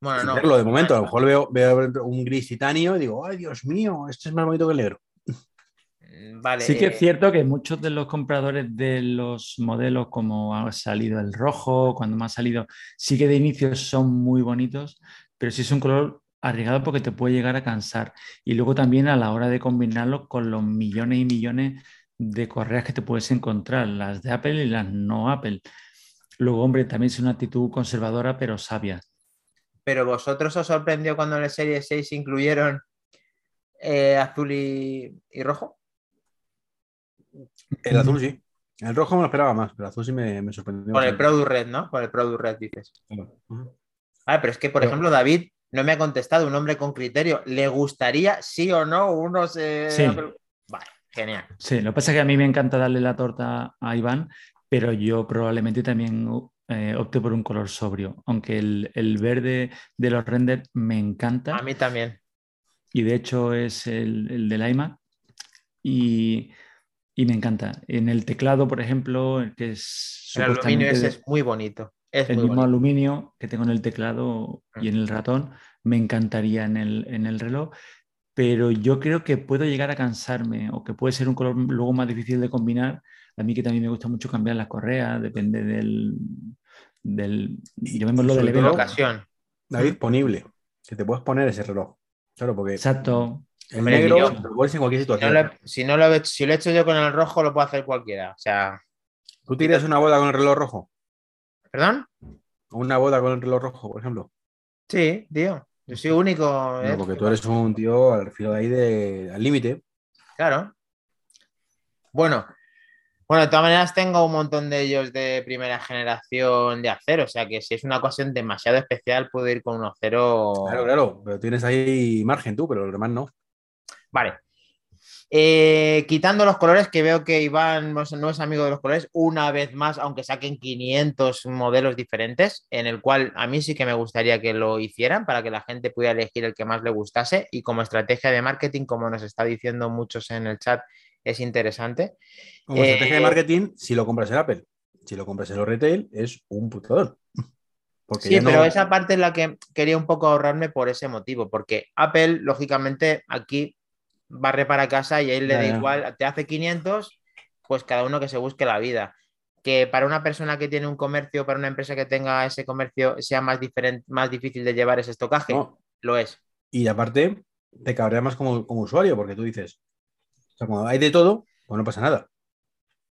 C: Bueno, no. Verlo de momento, a lo mejor veo, veo un gris titanio y digo, ay, Dios mío, este es más bonito que el negro.
B: Mm, vale. Sí que es cierto que muchos de los compradores de los modelos, como ha salido el rojo, cuando me ha salido, sí que de inicio son muy bonitos, pero sí es un color arriesgado porque te puede llegar a cansar. Y luego también a la hora de combinarlo con los millones y millones de correas que te puedes encontrar, las de Apple y las no Apple. Luego, hombre, también es una actitud conservadora, pero sabia.
A: Pero vosotros os sorprendió cuando en la serie 6 incluyeron eh, azul y, rojo.
C: El azul sí. El rojo me lo esperaba más, pero el azul sí me, sorprendió.
A: Por el Product Red, ¿no? Por el Product Red, dices. Ah, pero es que, por ejemplo, David no me ha contestado, un hombre con criterio. ¿Le gustaría, sí o no, unos... Sí. Vale, genial.
B: Sí, lo que pasa es que a mí me encanta darle la torta a Iván, pero yo probablemente también eh, opte por un color sobrio, aunque el, verde de los renders me encanta.
A: A mí también.
B: y de hecho es el, el del iMac y, y me encanta. En el teclado, por ejemplo, el que es
A: El aluminio ese es muy bonito. Es
B: el
A: muy
B: mismo
A: bonito.
B: aluminio que tengo en el teclado y en
A: Mm.
B: el ratón, me encantaría en el, en el reloj, pero yo creo que puedo llegar a cansarme o que puede ser un color luego más difícil de combinar. A mí que también me gusta mucho cambiar las correas, depende del, del llamémoslo del evento.
A: ocasión.
C: David, ponible. Que te puedes poner ese reloj. Claro, porque
B: Exacto.
C: el
A: Hombre,
C: negro
A: yo-
C: lo pones en cualquier
A: Si no,
C: situación.
A: lo, si, no lo, he- si lo he hecho yo con el rojo, lo puede hacer cualquiera. O sea,
C: ¿Tú a una boda con el reloj rojo?
A: ¿perdón?
C: ¿O una boda con el reloj rojo, por ejemplo?
A: Sí, tío. Yo soy único.
C: No,
A: ¿eh?
C: porque tú eres un tío al filo de ahí de, al límite.
A: Claro. Bueno, bueno, de todas maneras tengo un montón de ellos de primera generación de acero, o sea que si es una ocasión demasiado especial puedo ir con un acero.
C: Claro, claro, pero tienes ahí margen tú, pero los demás no.
A: Vale. Eh, quitando los colores, que veo que Iván no es, no es amigo de los colores, una vez más, aunque saquen 500 modelos diferentes, en el cual a mí sí que me gustaría que lo hicieran para que la gente pudiera elegir el que más le gustase y como estrategia de marketing, como nos está diciendo muchos en el chat, es interesante.
C: Como estrategia de
A: Eh,
C: marketing, si lo compras en Apple, si lo compras en los retail, es un putador. *laughs* Porque
A: Sí,
C: no-
A: pero esa parte es la que quería un poco ahorrarme por ese motivo, porque Apple, lógicamente, aquí barre para casa y a él le da igual, te hace 500, pues cada uno que se busque la vida. Que para una persona que tiene un comercio, para una empresa que tenga ese comercio, sea más, diferente, más difícil de llevar ese estocaje,
C: No.
A: lo es.
C: Y aparte, te cabrea más como, como usuario, porque tú dices, cuando hay de todo, pues no pasa nada.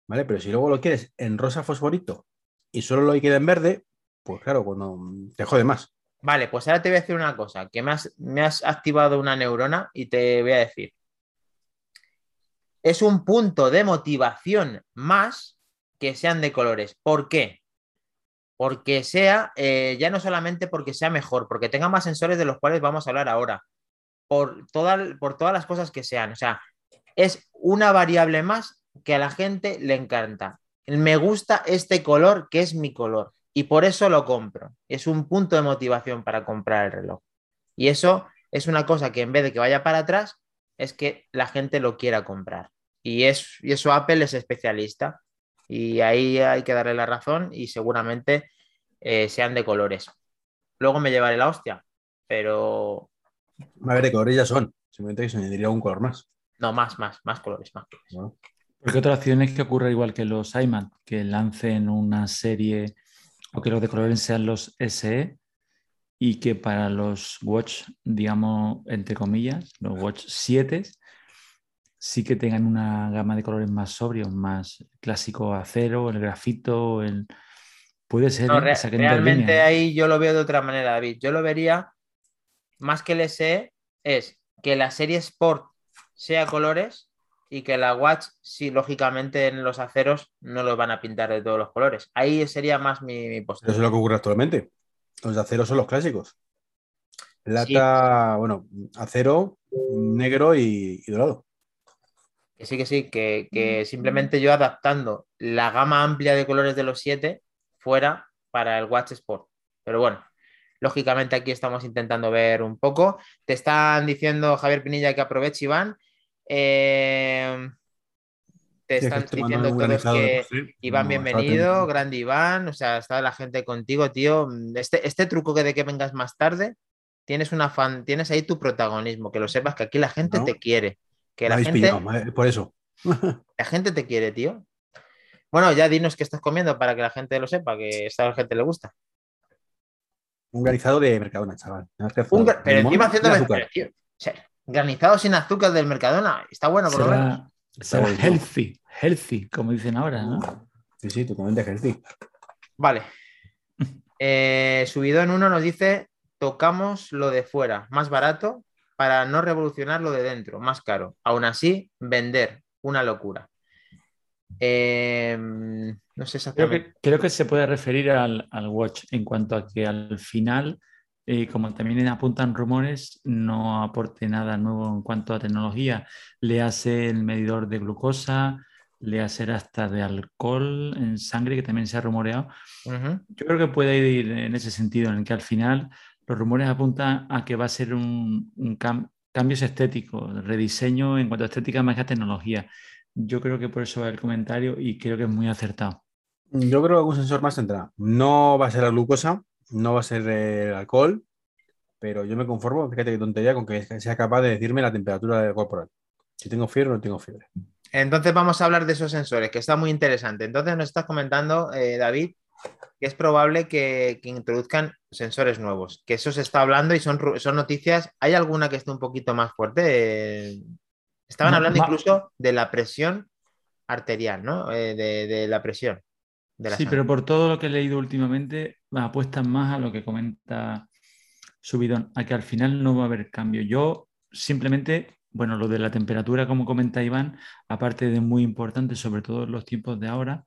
C: ¿Vale? Pero si luego lo quieres en rosa fosforito y solo lo queda en verde, pues claro, cuando te jode más.
A: Vale, pues ahora te voy a decir una cosa, que me has, me has activado una neurona y te voy a decir. Es un punto de motivación más que sean de colores. ¿Por qué? Porque sea, eh, ya no solamente porque sea mejor, porque tenga más sensores de los cuales vamos a hablar ahora, por, por todas las cosas que sean. O sea, es una variable más que a la gente le encanta. Me gusta este color que es mi color y por eso lo compro. Es un punto de motivación para comprar el reloj. Y eso es una cosa que en vez de que vaya para atrás, es que la gente lo quiera comprar. Y, es, y eso Apple es especialista. Y ahí hay que darle la razón y seguramente eh, sean de colores. Luego me llevaré la hostia, pero
C: A ver, de colores ya son. Simplemente que se añadiría un color más.
A: No, más, más, más colores, más colores.
C: ¿no?
B: Porque otra opción es que ocurra igual que los iMac, que lancen una serie o que los de colores sean los SE y que para los Watch, digamos, entre comillas, los Watch 7 sí que tengan una gama de colores más sobrios, más clásico acero, el grafito, el... Puede ser,
A: No,
B: ¿eh?
A: realmente
B: líneas.
A: ahí yo lo veo de otra manera, David. Yo lo vería más que el SE es que la serie Sport sea colores y que la Watch, sí, lógicamente en los aceros no los van a pintar de todos los colores. Ahí sería más mi, mi postura.
C: eso es lo que ocurre actualmente. Los de acero son los clásicos. Plata, bueno, acero, negro y, y dorado.
A: Que sí, que sí, que, que simplemente yo adaptando la gama amplia de colores de los 7 fuera para el Watch Sport. Pero bueno, lógicamente aquí estamos intentando ver un poco. Te están diciendo, Javier Pinilla, que aproveche, Iván. Eh, te
C: Sí, es que
A: están
C: mandando
A: diciendo todos que
C: sí.
A: Iván,
C: No,
A: bienvenido, grande Iván. O sea, está la gente contigo, tío. Este, este truco que de que vengas más tarde, tienes una fan, tienes ahí tu protagonismo, que lo sepas que aquí la gente
C: No.
A: te quiere. Que la gente,
C: pillado, madre, por eso. *laughs*
A: la gente te quiere, tío. Bueno, ya dinos qué estás comiendo para que la gente lo sepa, que a la gente le gusta.
C: Un granizado de Mercadona, chaval.
A: Un pero encima haciendo pero, tío, o sea, granizado sin azúcar del Mercadona. Está bueno, por lo menos.
B: Será, healthy, healthy, como dicen ahora, ¿no?
C: Sí, sí, totalmente healthy.
A: Vale. Eh, Subidón 1 nos dice: tocamos lo de fuera, más barato, para no revolucionar lo de dentro, más caro. Aún así, vender, una locura. Eh, no sé
B: Creo
A: exactamente.
B: que, creo que se puede referir al, al Watch en cuanto a que al final, eh, como también apuntan rumores, no aporte nada nuevo en cuanto a tecnología. Le hace el medidor de glucosa, le hace hasta de alcohol en sangre, que también se ha rumoreado.
A: Ujú.
B: Yo creo que puede ir en ese sentido, en el que al final los rumores apuntan a que va a ser un, un cam- cambios estéticos, rediseño en cuanto a estética más que a tecnología. Yo creo que por eso va el comentario y creo que es muy acertado.
C: Yo creo que algún sensor más tendrá. No va a ser la glucosa, no va a ser el alcohol, pero yo me conformo, fíjate qué tontería, con que sea capaz de decirme la temperatura corporal. Si tengo fiebre o no tengo fiebre.
A: Entonces vamos a hablar de esos sensores, que está muy interesante. Entonces nos estás comentando, eh, David, que es probable que, introduzcan sensores nuevos, que eso se está hablando y son, son noticias. ¿Hay alguna que esté un poquito más fuerte? estaban hablando incluso de la presión arterial, ¿no? Eh, de, la presión.
B: sí, pero por todo lo que he leído últimamente, apuestan más a lo que comenta Subidón, a que al final no va a haber cambio. Yo simplemente, bueno, lo de la temperatura, como comenta Iván, aparte de muy importante, sobre todo en los tiempos de ahora,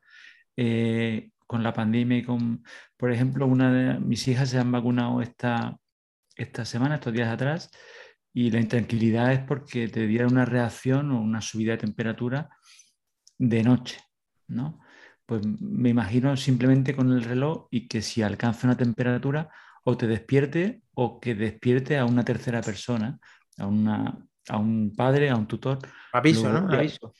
B: eh, con la pandemia y con, por ejemplo, una de mis hijas se han vacunado esta, esta semana, estos días atrás, y la intranquilidad es porque te diera una reacción o una subida de temperatura de noche, ¿no? Pues me imagino simplemente con el reloj y que si alcanza una temperatura o te despierte o que despierte a una tercera persona, a, una, a un padre, a un tutor.
A: Aviso, ¿no? Aviso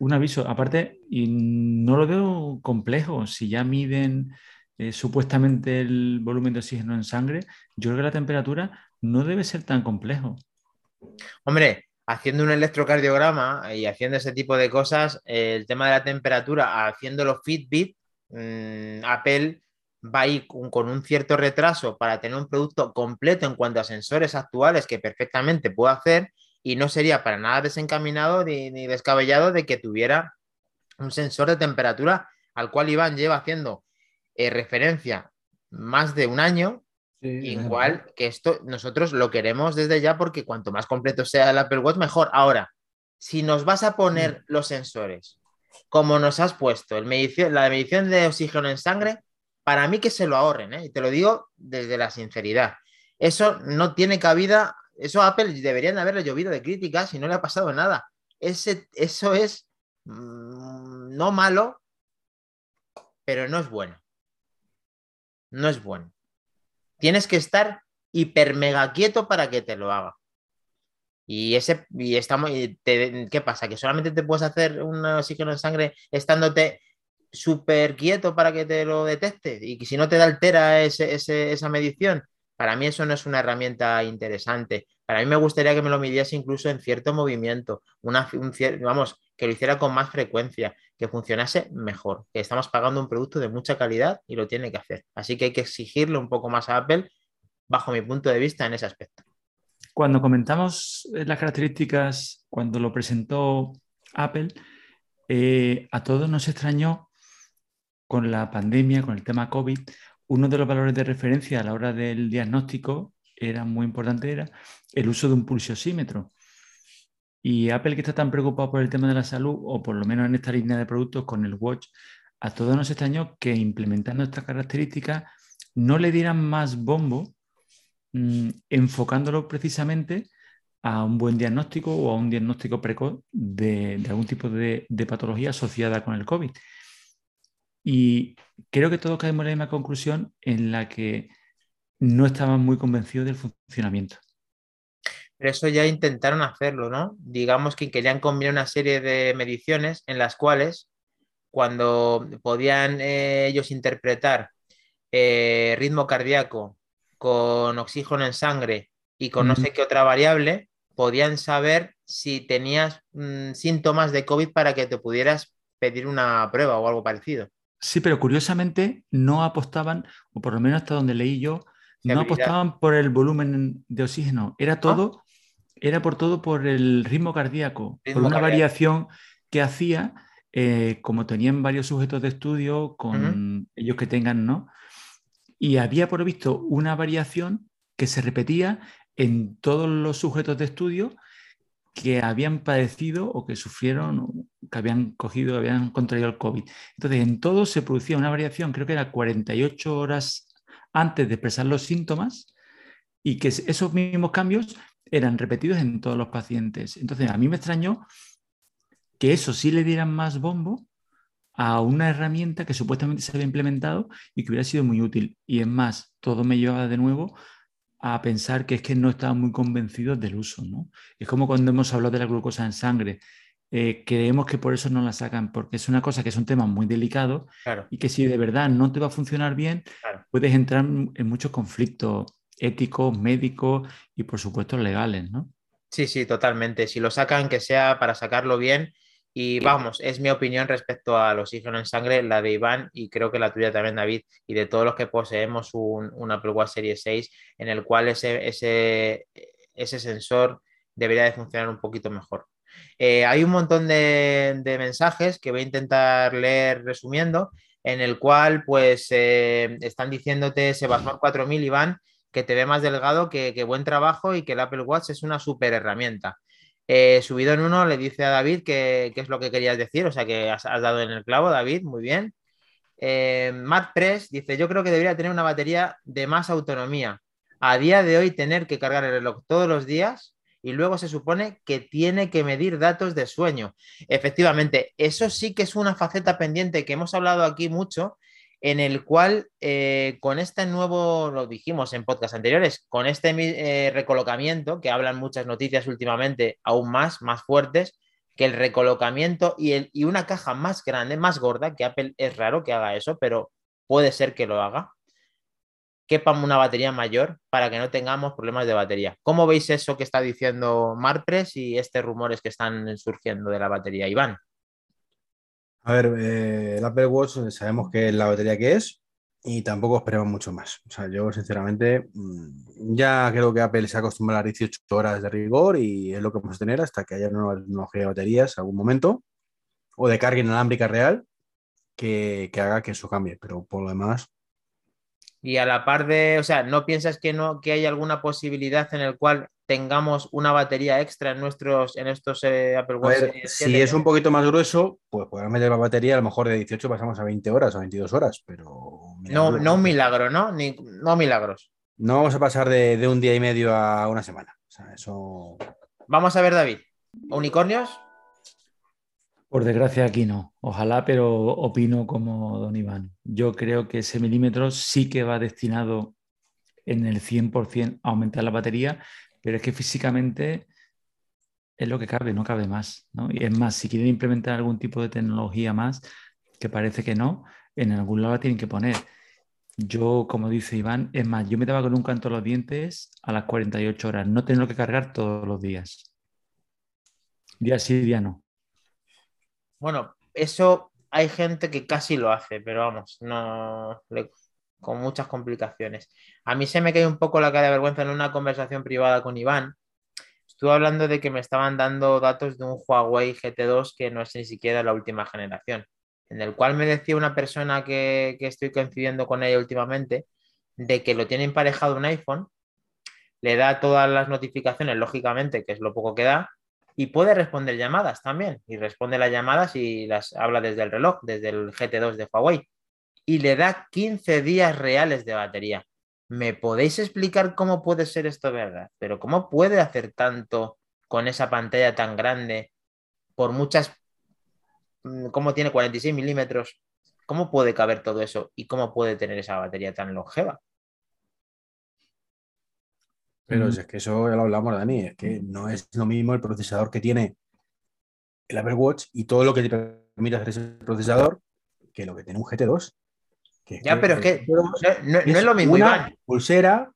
B: un aviso. Aparte, y no lo veo complejo. Si ya miden eh, supuestamente el volumen de oxígeno en sangre, yo creo que la temperatura no debe ser tan complejo.
A: Hombre, haciendo un electrocardiograma y haciendo ese tipo de cosas, el tema de la temperatura, haciéndolo Fitbit, mm, Apple va a ir con un cierto retraso para tener un producto completo en cuanto a sensores actuales que perfectamente puede hacer y no sería para nada desencaminado ni, descabellado de que tuviera un sensor de temperatura al cual Iván lleva haciendo eh, referencia más de un año, igual que esto nosotros lo queremos desde ya porque cuanto más completo sea el Apple Watch, mejor. Ahora, si nos vas a poner los sensores como nos has puesto, el medición, la medición de oxígeno en sangre, para mí que se lo ahorren, ¿eh? y te lo digo desde la sinceridad. Eso no tiene cabida eso a Apple deberían haberle llovido de críticas y no le ha pasado nada. Ese, eso es mm, no malo, pero no es bueno. No es bueno. Tienes que estar hiper mega quieto para que te lo haga. Y ese, y estamos, ¿qué pasa? ¿Que solamente te puedes hacer un oxígeno en sangre estándote súper quieto para que te lo detecte? Y si no te altera esa medición, para mí eso no es una herramienta interesante. Para mí me gustaría que me lo midiese incluso en cierto movimiento, una, vamos, que lo hiciera con más frecuencia, que funcionase mejor, que estamos pagando un producto de mucha calidad y lo tiene que hacer. Así que hay que exigirle un poco más a Apple, bajo mi punto de vista, en ese aspecto.
B: Cuando comentamos eh, las características, cuando lo presentó Apple, eh, a todos nos extrañó con la pandemia, con el tema COVID, uno de los valores de referencia a la hora del diagnóstico era muy importante, era el uso de un pulsiosímetro. Y Apple, que está tan preocupado por el tema de la salud, o por lo menos en esta línea de productos con el Watch, a todos nos extrañó que implementando estas características no le dieran más bombo, mm, enfocándolo precisamente a un buen diagnóstico o a un diagnóstico precoz de, algún tipo de, de, patología asociada con el COVID. Y creo que todos caemos en la misma conclusión en la que no estaban muy convencidos del funcionamiento.
A: Pero eso ya intentaron hacerlo, ¿no? Digamos que querían combinar una serie de mediciones en las cuales, cuando podían eh, ellos interpretar eh, ritmo cardíaco con oxígeno en sangre y con no sé qué otra variable, podían saber si tenías mm, síntomas de COVID para que te pudieras pedir una prueba o algo parecido.
B: Sí, pero curiosamente no apostaban, o por lo menos hasta donde leí yo, no apostaban por el volumen de oxígeno. Era ah. todo, era por todo por el ritmo cardíaco, por una variación que hacía, eh, como tenían varios sujetos de estudio, con ellos que tengan, ¿no? Y había por visto una variación que se repetía en todos los sujetos de estudio que habían padecido o que sufrieron, que habían cogido, habían contraído el COVID. Entonces, en todo se producía una variación, creo que era 48 horas antes de expresar los síntomas y que esos mismos cambios eran repetidos en todos los pacientes. Entonces, a mí me extrañó que eso sí le dieran más bombo a una herramienta que supuestamente se había implementado y que hubiera sido muy útil. Y es más, todo me lleva de nuevo a pensar que es que no estaban muy convencidos del uso, ¿no? Es como cuando hemos hablado de la glucosa en sangre. Eh, creemos que por eso no la sacan, porque es una cosa que es un tema muy delicado y que si de verdad no te va a funcionar bien, puedes entrar en muchos conflictos éticos, médicos y por supuesto legales, ¿no?
A: Sí, sí, totalmente. Si lo sacan, que sea para sacarlo bien. Y vamos, es mi opinión respecto al oxígeno en sangre, la de Iván y creo que la tuya también, David, y de todos los que poseemos un, Apple Watch Serie 6, en el cual ese, ese, ese sensor debería de funcionar un poquito mejor. Eh, hay un montón de, mensajes que voy a intentar leer resumiendo, en el cual pues eh, están diciéndote Sebastián 4000, Iván, que te ve más delgado, que, buen trabajo y que el Apple Watch es una super herramienta. Eh, subido en uno le dice a David qué es lo que querías decir, o sea que has, dado en el clavo, David, muy bien. Eh, Matt Press dice, yo creo que debería tener una batería de más autonomía. A día de hoy tener que cargar el reloj todos los días y luego se supone que tiene que medir datos de sueño. Efectivamente, eso sí que es una faceta pendiente que hemos hablado aquí mucho en el cual eh, con este nuevo, lo dijimos en podcast anteriores, con este eh, recolocamiento, que hablan muchas noticias últimamente aún más, más fuertes, que el recolocamiento y, el, y una caja más grande, más gorda, que Apple es raro que haga eso, pero puede ser que lo haga, quepa una batería mayor para que no tengamos problemas de batería. ¿Cómo veis eso que está diciendo Marpres y estos rumores que están surgiendo de la batería, Iván?
C: A ver, eh, el Apple Watch eh, sabemos que es la batería que es y tampoco esperamos mucho más. O sea, yo sinceramente mm, ya creo que Apple se ha acostumbrado a las 18 horas de rigor y es lo que vamos a tener hasta que haya una tecnología de baterías algún momento o de carga inalámbrica real que, que haga que eso cambie. Pero por lo demás,
A: y a la par de, o sea, ¿no piensas que no que hay alguna posibilidad en el cual tengamos una batería extra en nuestros en estos eh, Apple Watch?
C: si es un poquito más grueso, pues podrás meter la batería, a lo mejor de 18 pasamos a 20 horas o 22 horas, pero
A: no, no un milagro, ¿no? Ni, no milagros.
C: No vamos a pasar de, de, un día y medio a una semana. O sea, eso.
A: Vamos a ver, David. ¿Unicornios?
B: Por desgracia aquí no. Ojalá, pero opino como don Iván. Yo creo que ese milímetro sí que va destinado en el 100% a aumentar la batería, pero es que físicamente es lo que cabe, no cabe más. Y es más, si quieren implementar algún tipo de tecnología más, que parece que no, en algún lado la tienen que poner. Yo, como dice Iván, es más, yo me daba con un canto los dientes a las 48 horas, no tenerlo que cargar todos los días. Día sí, día no.
A: Bueno, eso hay gente que casi lo hace, pero vamos, no con muchas complicaciones. A mí se me cae un poco la cara de vergüenza en una conversación privada con Iván. Estuve hablando de que me estaban dando datos de un Huawei GT2 que no es ni siquiera la última generación, en el cual me decía una persona que, que estoy coincidiendo con ella últimamente de que lo tiene emparejado un iPhone, le da todas las notificaciones, lógicamente, que es lo poco que da, y puede responder llamadas también. Y responde las llamadas y las habla desde el reloj, desde el GT2 de Huawei. Y le da 15 días reales de batería. ¿Me podéis explicar cómo puede ser esto verdad? Pero ¿cómo puede hacer tanto con esa pantalla tan grande por muchas... Mm, ¿Cómo tiene 46 milímetros? ¿Cómo puede caber todo eso? ¿Y cómo puede tener esa batería tan longeva?
C: Pero es que eso ya lo hablamos, Dani, es que no es lo mismo el procesador que tiene el Apple Watch y todo lo que te permite hacer ese procesador que lo que tiene un GT2.
A: ya, pero es que no, es, lo mismo,
C: una Pulsera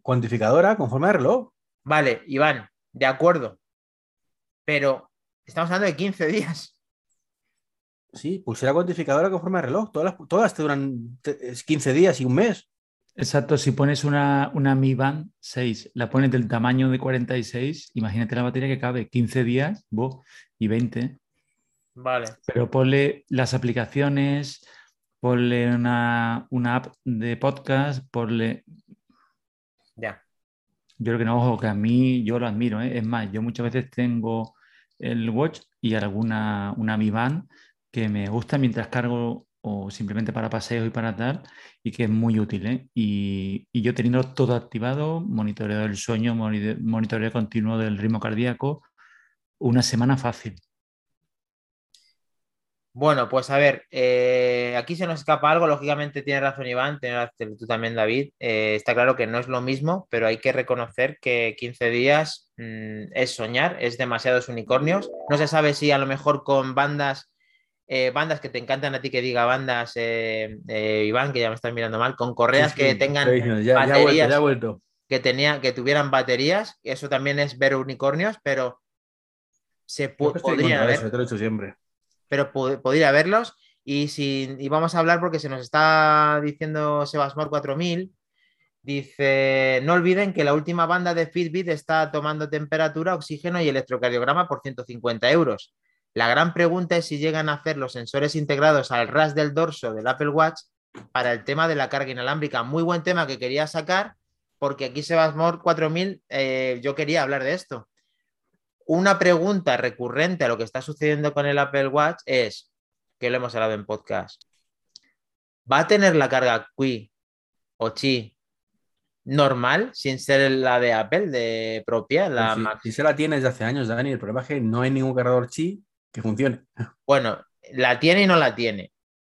C: cuantificadora con forma de reloj.
A: Vale, Iván, de acuerdo. Pero estamos hablando de 15 días.
C: Sí, pulsera cuantificadora con forma de reloj. Todas, todas te duran 15 días y un mes.
B: Exacto, si pones una, una Mi Band 6, la pones del tamaño de 46, imagínate la batería que cabe 15 días y 20.
A: Vale.
B: Pero ponle las aplicaciones, ponle una, app de podcast, ponle...
A: Ya.
B: Yo creo que no, ojo, que a mí yo lo admiro. ¿eh? Es más, yo muchas veces tengo el Watch y alguna una Mi Band que me gusta mientras cargo o simplemente para paseos y para tal, y que es muy útil. ¿eh? Y, yo teniendo todo activado, monitoreo del sueño, monitoreo continuo del ritmo cardíaco, una semana fácil.
A: Bueno, pues a ver, eh, aquí se nos escapa algo, lógicamente tiene razón Iván, tiene razón tú también David, eh, está claro que no es lo mismo, pero hay que reconocer que 15 días mm, es soñar, es demasiados unicornios, no se sabe si a lo mejor con bandas, eh, bandas que te encantan a ti que diga bandas, Iván, que ya me estás mirando mal, con correas que tengan baterías, que, tenía, que tuvieran baterías, eso también es ver unicornios, pero se podría ver.
C: Eso, te lo he dicho siempre
A: pero podría verlos. Y, si, vamos a hablar porque se nos está diciendo Sebasmor 4000. Dice, no olviden que la última banda de Fitbit está tomando temperatura, oxígeno y electrocardiograma por 150 euros. La gran pregunta es si llegan a hacer los sensores integrados al ras del dorso del Apple Watch para el tema de la carga inalámbrica. Muy buen tema que quería sacar porque aquí Sebasmor 4000, eh, yo quería hablar de esto una pregunta recurrente a lo que está sucediendo con el Apple Watch es, que lo hemos hablado en podcast, ¿va a tener la carga Qi o Qi normal sin ser la de Apple, de propia? La
C: pues si, se la tiene desde hace años, Dani, el problema es que no hay ningún cargador Qi que funcione. *laughs*
A: Bueno, la tiene y no la tiene.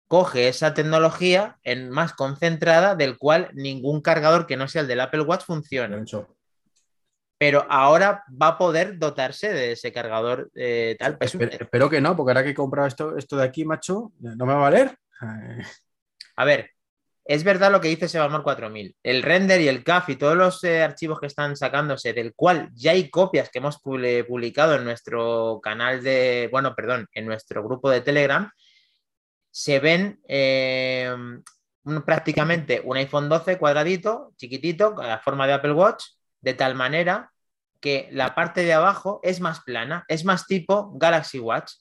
A: Coge esa tecnología en más concentrada, del cual ningún cargador que no sea el del Apple Watch funciona pero ahora va a poder dotarse de ese cargador eh, tal.
C: Espero, que no, porque ahora que he comprado esto, esto de aquí, macho, no me va a valer.
A: A ver, es verdad lo que dice Sebamor 4000. El render y el CAF y todos los eh, archivos que están sacándose, del cual ya hay copias que hemos publicado en nuestro canal de, bueno, perdón, en nuestro grupo de Telegram, se ven eh, prácticamente un iPhone 12 cuadradito, chiquitito, con la forma de Apple Watch, de tal manera que la parte de abajo es más plana, es más tipo Galaxy Watch.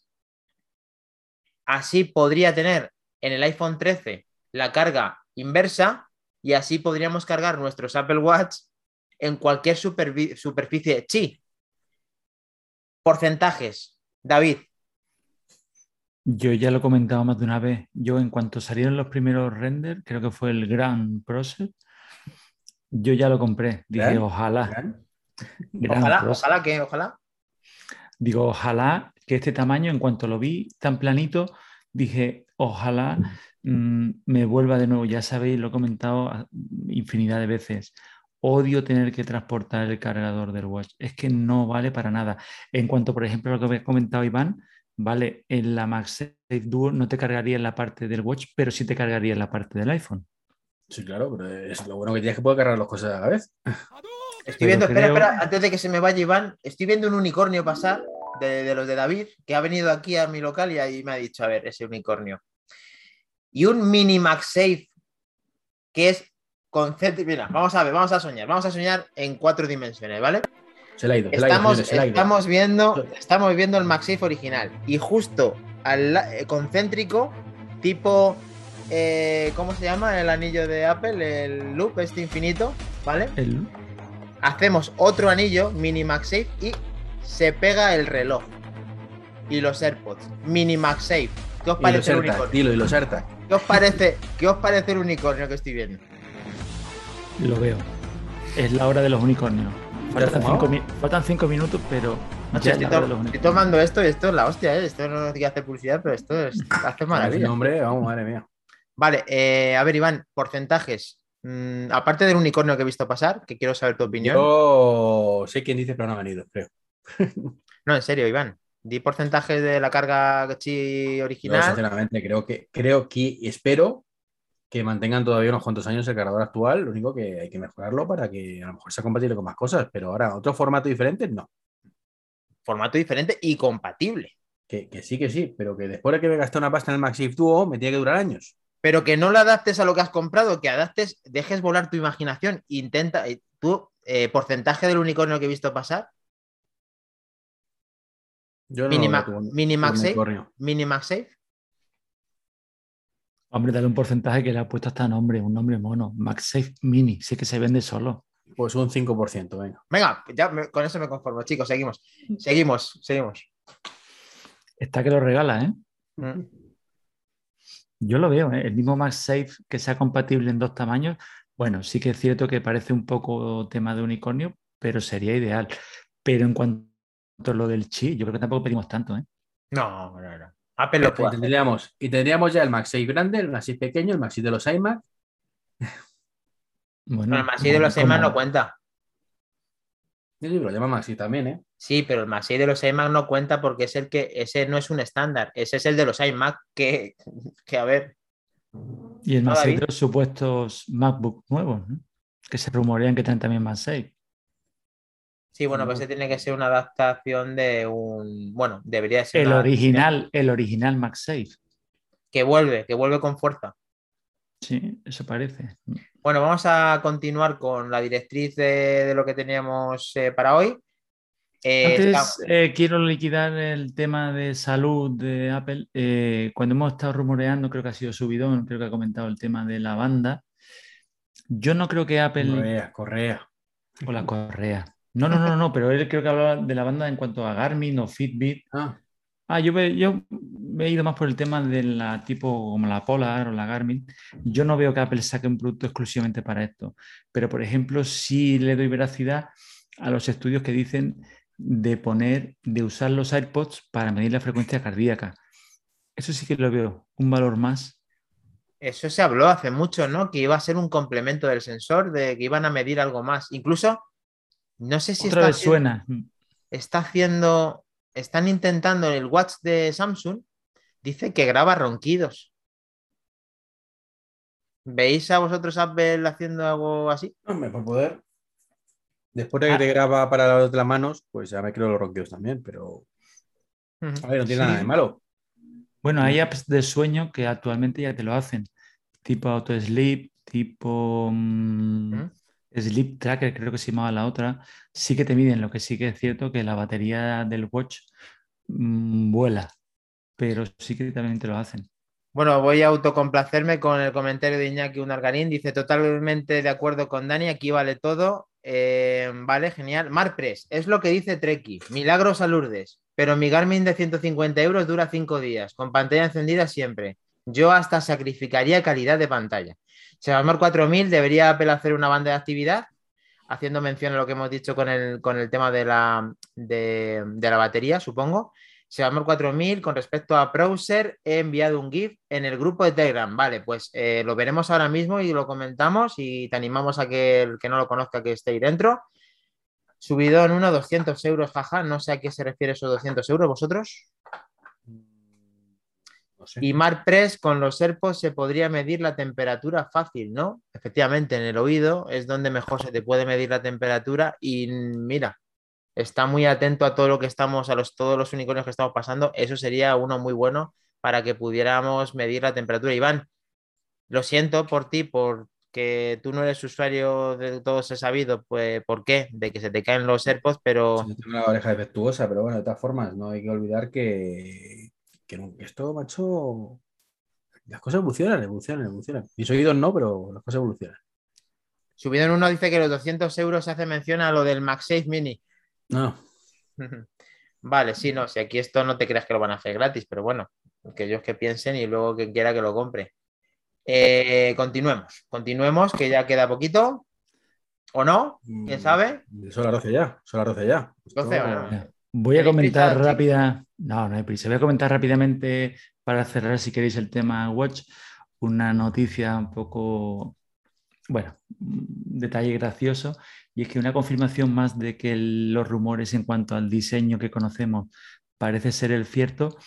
A: Así podría tener en el iPhone 13 la carga inversa y así podríamos cargar nuestros Apple Watch en cualquier superficie chi. Porcentajes, David.
B: Yo ya lo he comentado más de una vez. Yo en cuanto salieron los primeros renders, creo que fue el Grand Process, yo ya lo compré. Dije, ojalá.
A: Ojalá, ojalá que, ojalá.
B: Digo, ojalá que este tamaño, en cuanto lo vi tan planito, dije, ojalá mm, me vuelva de nuevo. Ya sabéis, lo he comentado infinidad de veces. Odio tener que transportar el cargador del watch. Es que no vale para nada. En cuanto, por ejemplo, a lo que había comentado Iván, vale, en la MagSafe Duo no te cargaría en la parte del watch, pero sí te cargaría en la parte del iPhone.
C: Sí, claro, pero es lo bueno que tienes que poder cargar las cosas a la vez. *laughs*
A: Estoy viendo, espera, espera, antes de que se me vaya Iván, estoy viendo un unicornio pasar de, los de David, que ha venido aquí a mi local y ahí me ha dicho, a ver, ese unicornio. Y un mini MagSafe, que es concepto. Mira, vamos a ver, vamos a soñar, vamos a soñar en cuatro dimensiones, ¿vale?
C: Se la ha ido,
A: estamos, estamos viendo, estamos viendo el MagSafe original y justo al eh, concéntrico, tipo, eh, ¿cómo se llama el anillo de Apple? El loop, este infinito, ¿vale? El loop hacemos otro anillo, mini MagSafe, y se pega el reloj. Y los AirPods. Mini MagSafe. ¿Qué os parece el unicornio?
C: y los
A: ¿Qué os parece, ¿Qué os parece el unicornio que estoy viendo?
B: Lo veo. Es la hora de los unicornios. Faltan cinco, minutos, pero.
A: estoy, tomando esto y esto es la hostia, ¿eh? Esto no tiene que hacer publicidad, pero esto es, hace maravilla.
C: hombre, vamos, madre mía.
A: Vale, eh, a ver, Iván, porcentajes. Mm, aparte del unicornio que he visto pasar, que quiero saber tu opinión.
C: Yo sé quién dice, pero no ha venido, creo.
A: no, en serio, Iván. Di porcentaje de la carga chi original.
C: sinceramente, creo que, creo que espero que mantengan todavía unos cuantos años el cargador actual. Lo único que hay que mejorarlo para que a lo mejor sea compatible con más cosas, pero ahora otro formato diferente, no.
A: Formato diferente y compatible.
C: Que, sí, que sí, pero que después de que me gasté una pasta en el Maxif Duo, me tiene que durar años
A: pero que no lo adaptes a lo que has comprado, que adaptes, dejes volar tu imaginación, intenta, eh, tú, eh, porcentaje del unicornio que he visto pasar.
C: Yo no
A: mini, mini MagSafe.
B: Hombre, dale un porcentaje que le ha puesto hasta nombre, un nombre mono. MagSafe Mini, sí que se vende solo.
C: Pues un 5%, venga.
A: Venga, ya con eso me conformo, chicos, seguimos. Seguimos, seguimos.
B: Está que lo regala, ¿eh? Mm. Yo lo veo, ¿eh? el mismo MagSafe que sea compatible en dos tamaños. Bueno, sí que es cierto que parece un poco tema de unicornio, pero sería ideal. Pero en cuanto lo del chi, yo creo que tampoco pedimos tanto, ¿eh?
A: No, no, no. Apple lo
C: Y
A: puede
C: tendríamos, y tendríamos ya el MagSafe grande, el MagSafe pequeño, el MagSafe de los iMac. *laughs*
B: Bueno,
A: el MagSafe de los iMac no cuenta.
C: Sí, sí, lo llama MagSafe también, ¿eh?
A: Sí, pero el MagSafe de los iMac no cuenta porque es el que, ese no es un estándar, ese es el de los iMac que, que a ver,
B: Y el MagSafe
A: David.
B: de los supuestos MacBook nuevos, ¿no? que se rumorean que tienen también MagSafe.
A: Sí, bueno, pues ese tiene que ser una adaptación de un, bueno, debería ser
B: El
A: una-
B: original, el original MagSafe.
A: que vuelve, que vuelve con fuerza.
B: Sí, eso parece.
A: Bueno, vamos a continuar con la directriz de, de lo que teníamos eh, para hoy. Eh,
B: Antes eh, quiero liquidar el tema de salud de Apple. Eh, cuando hemos estado rumoreando, creo que ha sido subidón, creo que ha comentado el tema de la banda. Yo no creo que Apple
C: Correa, Correa.
B: o la correa. No, no, no, no, pero él creo que hablaba de la banda en cuanto a Garmin o Fitbit.
C: Ah,
B: Ah, yo me, yo me he ido más por el tema de la tipo como la Polar o la Garmin. Yo no veo que Apple saque un producto exclusivamente para esto. Pero, por ejemplo, sí le doy veracidad a los estudios que dicen de poner, de usar los AirPods para medir la frecuencia cardíaca. Eso sí que lo veo, un valor más.
A: Eso se habló hace mucho, ¿no? Que iba a ser un complemento del sensor, de que iban a medir algo más. Incluso, no sé si
B: Otra
A: está,
B: vez
A: haciendo,
B: suena.
A: está haciendo, están intentando el watch de Samsung, dice que graba ronquidos. ¿Veis a vosotros Apple haciendo algo así?
C: hombre, por poder. Después de que
B: Ah.
C: te graba para las otras manos, pues ya me creo los ronquidos también, pero a ver, no tiene
B: Sí.
C: nada de malo.
B: Bueno, hay apps de sueño que actualmente ya te lo hacen, tipo Auto Sleep, tipo mm,
A: ¿Mm?
B: Sleep Tracker, creo que se llamaba la otra. Sí que te miden, lo que sí que es cierto que la batería del watch mm, vuela, pero sí que también te lo hacen.
A: Bueno, voy a autocomplacerme con el comentario de Iñaki Unargarín. Dice totalmente de acuerdo con Dani, aquí vale todo. Eh, vale, genial. Marpress, es lo que dice Treki. Milagros a Lourdes. Pero mi Garmin de 150 euros dura 5 días, con pantalla encendida siempre. Yo hasta sacrificaría calidad de pantalla. Xiaomi 4000 debería Apple hacer una banda de actividad, haciendo mención a lo que hemos dicho con el, con el tema de la, de, la batería, supongo. Xiaomi 4000 con respecto a browser he enviado un GIF en el grupo de Telegram. Vale, pues eh, lo veremos ahora mismo y lo comentamos y te animamos a que el que no lo conozca que esté ahí dentro. Subido en uno, 200 euros, jaja. No sé a qué se refiere esos 200 euros vosotros.
C: No sé.
A: Y MarPress con los AirPods se podría medir la temperatura fácil, ¿no? Efectivamente, en el oído es donde mejor se te puede medir la temperatura y mira, está muy atento a todo lo que estamos, a los, todos los unicornios que estamos pasando. Eso sería uno muy bueno para que pudiéramos medir la temperatura. Iván, lo siento por ti, porque tú no eres usuario de todos he sabido, pues, ¿por qué? De que se te caen los AirPods, pero
C: Sí, tengo una oreja defectuosa, pero bueno, de todas formas, no hay que olvidar que, que que esto, macho, las cosas evolucionan, evolucionan, evolucionan. Mis oídos no, pero las cosas evolucionan.
A: subido en uno dice que los 200 euros se hace mención a lo del MagSafe Mini.
C: No, *laughs*
A: Vale, sí, no, si aquí esto no te creas que lo van a hacer gratis, pero bueno, que ellos que piensen y luego quien quiera que lo compre. Eh, continuemos, continuemos, que ya queda poquito. ¿O no? ¿Quién
C: Mm,
A: sabe?
C: Son las 12 ya, son las 12 ya. Esto-
A: 12, bueno.
B: Voy a
A: ¿Tenéis
B: comentar
A: prisa,
B: rápida. No, no hay prisa. Voy a comentar rápidamente para cerrar, si queréis, el tema Watch. Una noticia un poco, bueno, un detalle gracioso. Y es que una confirmación más de que el- los rumores en cuanto al diseño que conocemos parece ser el cierto.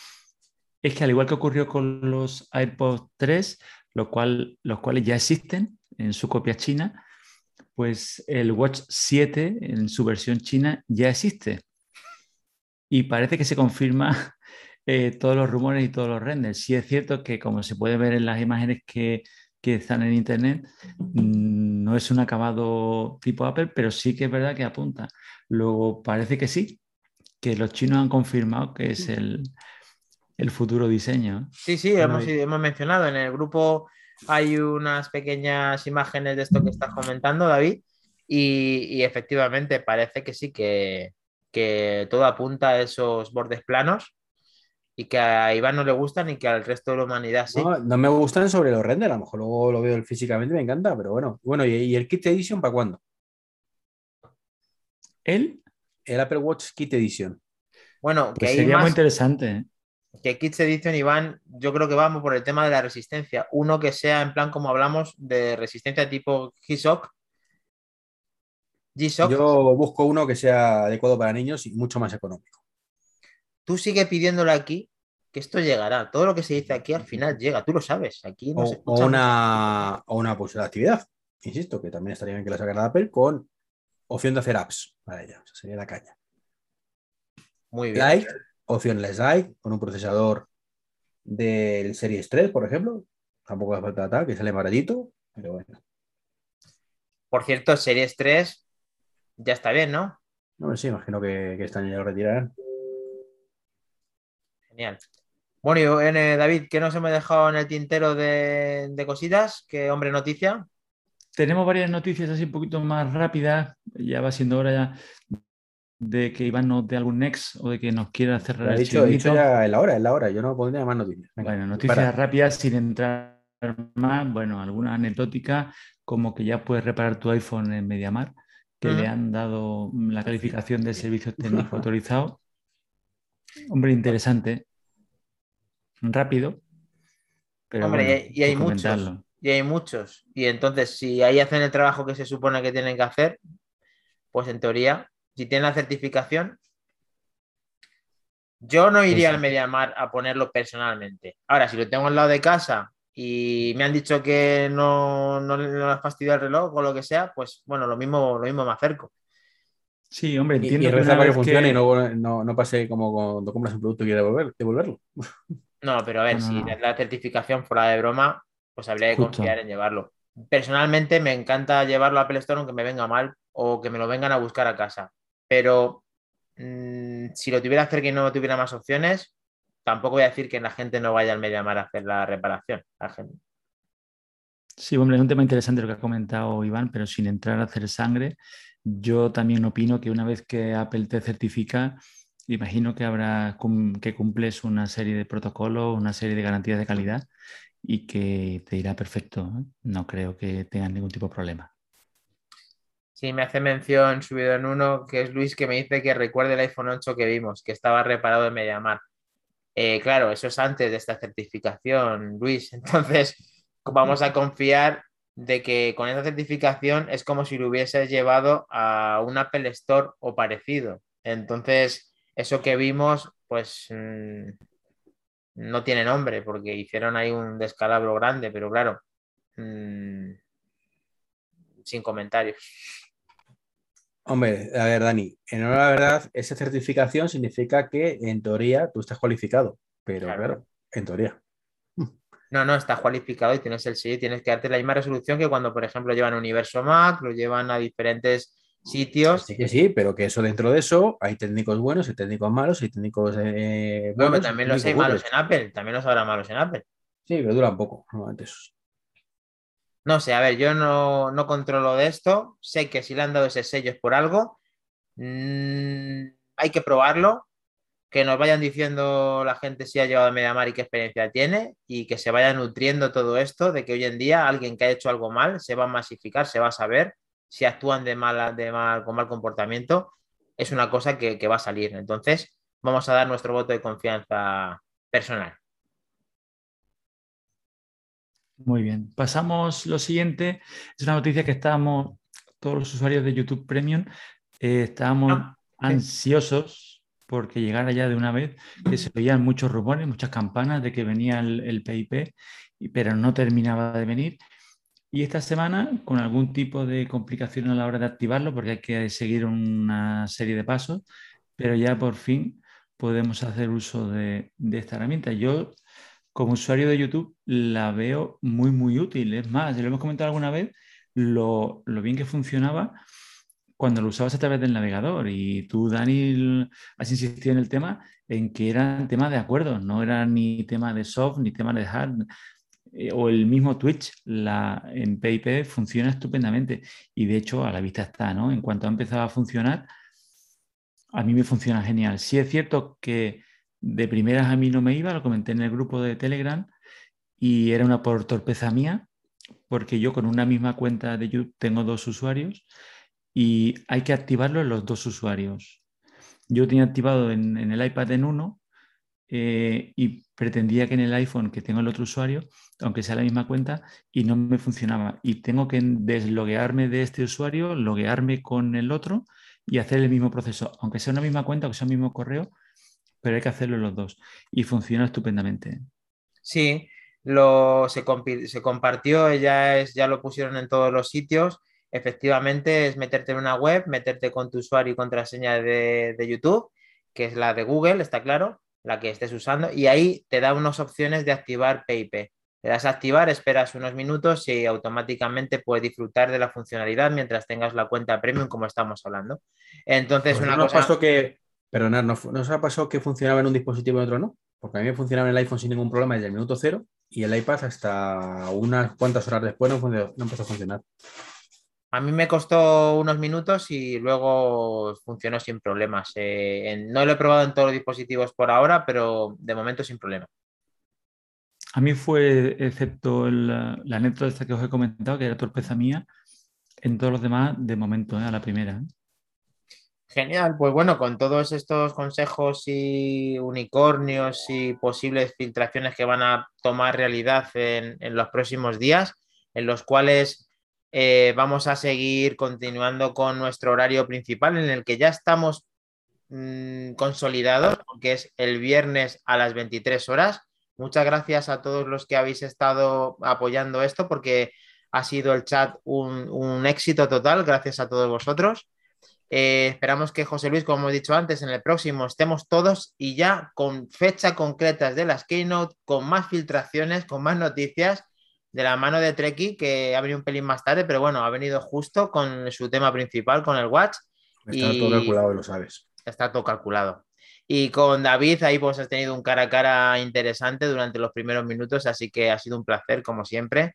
B: Es que al igual que ocurrió con los AirPods 3, lo cual, los cuales ya existen en su copia china, pues el Watch 7 en su versión china ya existe. Y parece que se confirma *laughs* eh, todos los rumores y todos los renders. Sí es cierto que, como se puede ver en las imágenes que, que están en internet, mm, no es un acabado tipo Apple, pero sí que es verdad que apunta. Luego parece que sí, que los chinos han confirmado que es el, el futuro diseño.
A: Sí, sí,
C: Bueno,
A: hemos,
C: y-
A: hemos mencionado. En el grupo hay unas pequeñas imágenes de esto que estás comentando, David, y, y efectivamente parece que sí, que, que todo apunta a esos bordes planos y que a Iván no le gustan y que al resto de la humanidad sí.
C: No, no me gustan sobre los renders, a lo mejor luego lo veo físicamente y me encanta, pero bueno. Bueno, ¿y, y el Kit Edition para cuándo?
B: Él
C: El Apple Watch Kit Edition.
A: Bueno, que
B: pues
A: hay
B: sería muy interesante. ¿eh?
A: que Kids Edition, Iván, yo creo que vamos por el tema de la resistencia. Uno que sea en plan como hablamos de resistencia tipo G-Shock.
C: Yo busco uno que sea adecuado para niños y mucho más económico.
A: Tú sigue pidiéndolo aquí, que esto llegará. Todo lo que se dice aquí al final llega, tú lo sabes. Aquí
C: o, una, o una posible pues, actividad, insisto, que también estaría bien que la sacara Apple con opción de hacer apps para ella. O sería la caña.
A: Muy bien.
C: Light, opción Less Light, con un procesador del Series 3, por ejemplo. Tampoco hace falta tal, que sale baratito, pero bueno.
A: Por cierto, Series 3 ya está bien, ¿no?
C: No, sí, imagino que, que este año ya lo retirarán.
A: Genial. Bueno, y eh, David, ¿qué nos hemos dejado en el tintero de, de cositas? ¿Qué hombre noticia?
B: Tenemos varias noticias así un poquito más rápidas. Ya va siendo hora ya de que Iván nos dé algún next o de que nos quiera cerrar
C: el dicho, dicho ya en la hora, en la hora. Yo no pondría más noticias.
B: bueno, noticias rápidas sin entrar más. Bueno, alguna anecdótica como que ya puedes reparar tu iPhone en MediaMar, que le han dado la calificación de servicio *laughs* técnico autorizado. Hombre, interesante. Rápido.
A: Pero Hombre, y, hay muchos y hay muchos. Y entonces, si ahí hacen el trabajo que se supone que tienen que hacer, pues en teoría, si tienen la certificación, yo no iría al Mediamar a ponerlo personalmente. Ahora, si lo tengo al lado de casa y me han dicho que no, no, no has fastidiado el reloj o lo que sea, pues bueno, lo mismo, lo mismo me acerco.
B: Sí, hombre, entiendo.
C: Y, y para que funcione y no, no, pase como cuando compras un producto y quieres devolver, devolverlo. *laughs*
A: No, pero a ver, si la certificación fuera de broma, pues habría que confiar en llevarlo. Personalmente me encanta llevarlo a Apple Store aunque me venga mal o que me lo vengan a buscar a casa. Pero mm, si lo tuviera hacer que no tuviera más opciones, tampoco voy a decir que la gente no vaya al Mediamar a hacer la reparación.
B: Sí, hombre, es un tema interesante lo que ha comentado Iván, pero sin entrar a hacer sangre, yo también opino que una vez que Apple te certifica, imagino que habrá que cumples una serie de protocolos, una serie de garantías de calidad y que te irá perfecto. No creo que tengas ningún tipo de problema.
A: Sí, me hace mención subido en uno, que es Luis, que me dice que recuerde el iPhone 8 que vimos, que estaba reparado en Mediamar. Eh, claro, eso es antes de esta certificación, Luis. *laughs* Entonces, vamos a confiar de que con esta certificación es como si lo hubieses llevado a un Apple Store o parecido. Entonces, eso que vimos, pues mm, no tiene nombre porque hicieron ahí un descalabro grande, pero claro, mm, sin comentarios.
C: Hombre, a ver, Dani, en la verdad, esa certificación significa que en teoría tú estás cualificado, pero claro, en teoría.
A: No, no, estás cualificado y tienes el sí, tienes que darte la misma resolución que cuando, por ejemplo, llevan Universo Mac, lo llevan a diferentes sitios.
C: Sí que sí, pero que eso dentro de eso hay técnicos buenos, hay técnicos malos, hay técnicos
A: eh, bueno, también los hay malos en Apple, también los habrá malos en Apple.
C: Sí, pero dura un poco, normalmente esos.
A: No sé, a ver, yo no, no, controlo de esto, sé que si le han dado ese sello es por algo, mm, hay que probarlo, que nos vayan diciendo la gente si ha llevado a Mediamar y qué experiencia tiene. Y que se vaya nutriendo todo esto de que hoy en día alguien que ha hecho algo mal se va a masificar, se va a saber si actúan de mal, de mal, con mal comportamiento, es una cosa que, va a salir. Entonces, vamos a dar nuestro voto de confianza personal.
B: Muy bien. Pasamos lo siguiente. Es una noticia que estábamos, todos los usuarios de YouTube Premium, eh, estábamos ah, ansiosos porque llegara ya de una vez, que se veían muchos rumores, muchas campanas de que venía el, el PIP, pero no terminaba de venir. Y esta semana, con algún tipo de complicación a la hora de activarlo, porque hay que seguir una serie de pasos, pero ya por fin podemos hacer uso de, esta herramienta. Yo, como usuario de YouTube, la veo muy, muy útil. Es más, lo hemos comentado alguna vez, lo, bien que funcionaba cuando lo usabas a través del navegador. Y tú, Dani, has insistido en el tema en que eran temas de acuerdo, no era ni tema de soft ni tema de hard. Eh, o el mismo Twitch la, en PIP funciona estupendamente y de hecho a la vista está, ¿no? En cuanto ha empezado a funcionar, a mí me funciona genial. Sí es cierto que de primeras a mí no me iba, lo comenté en el grupo de Telegram y era una por torpeza mía, porque yo con una misma cuenta de YouTube tengo dos usuarios y hay que activarlo en los dos usuarios. Yo tenía activado en, el iPad en uno eh, y pretendía que en el iPhone que tengo el otro usuario, aunque sea la misma cuenta, y no me funcionaba. Y tengo que desloguearme de este usuario, loguearme con el otro y hacer el mismo proceso, aunque sea una misma cuenta, aunque sea el mismo correo, pero hay que hacerlo los dos. Y funciona estupendamente.
A: Sí, lo, se, compartió, ya, es, ya lo pusieron en todos los sitios. Efectivamente, es meterte en una web, meterte con tu usuario y contraseña de, de YouTube, que es la de Google, está claro, la que estés usando, y ahí te da unas opciones de activar PayP. Le das a activar, esperas unos minutos y automáticamente puedes disfrutar de la funcionalidad mientras tengas la cuenta premium, como estamos hablando. Entonces,
C: pues
A: una
C: cosa. Que, perdonad, ¿no, ¿no os ha pasado que funcionaba en un dispositivo y en otro no? Porque a mí me funcionaba en el iPhone sin ningún problema desde el minuto cero y el iPad hasta unas cuantas horas después no, no empezó a funcionar.
A: A mí me costó unos minutos y luego funcionó sin problemas. Eh, no lo he probado en todos los dispositivos por ahora, pero de momento sin problema.
B: A mí fue, excepto la anécdota esta que os he comentado, que era torpeza mía, en todos los demás, de momento, eh, a la primera.
A: Genial, pues bueno, con todos estos consejos y unicornios y posibles filtraciones que van a tomar realidad en los próximos días, en los cuales eh, vamos a seguir continuando con nuestro horario principal en el que ya estamos mm, consolidados, que es el viernes a las 23 horas. Muchas gracias a todos los que habéis estado apoyando esto porque ha sido el chat un, éxito total, gracias a todos vosotros. Eh, esperamos que José Luis, como hemos dicho antes, en el próximo estemos todos y ya con fecha concretas de las Keynote, con más filtraciones, con más noticias de la mano de Treki, que ha venido un pelín más tarde, pero bueno, ha venido justo con su tema principal, con el Watch.
C: Está todo calculado, lo sabes.
A: Está todo calculado. Y con David ahí pues has tenido un cara a cara interesante durante los primeros minutos, así que ha sido un placer, como siempre.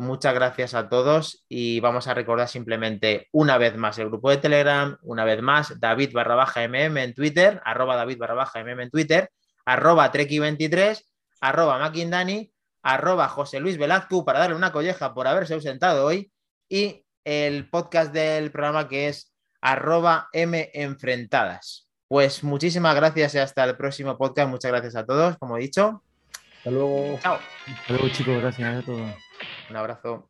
A: Muchas gracias a todos y vamos a recordar simplemente una vez más el grupo de Telegram, una vez más David barra baja MM en Twitter, arroba David barra baja MM en Twitter, arroba Treki23, arroba Makindani arroba José Luis para darle una colleja por haberse ausentado hoy y el podcast del programa que es arroba M Enfrentadas. Pues muchísimas gracias y hasta el próximo podcast. Muchas gracias a todos, como he dicho.
C: Hasta luego.
A: Chao.
B: Hasta luego, chicos. Gracias a todos.
A: Un abrazo.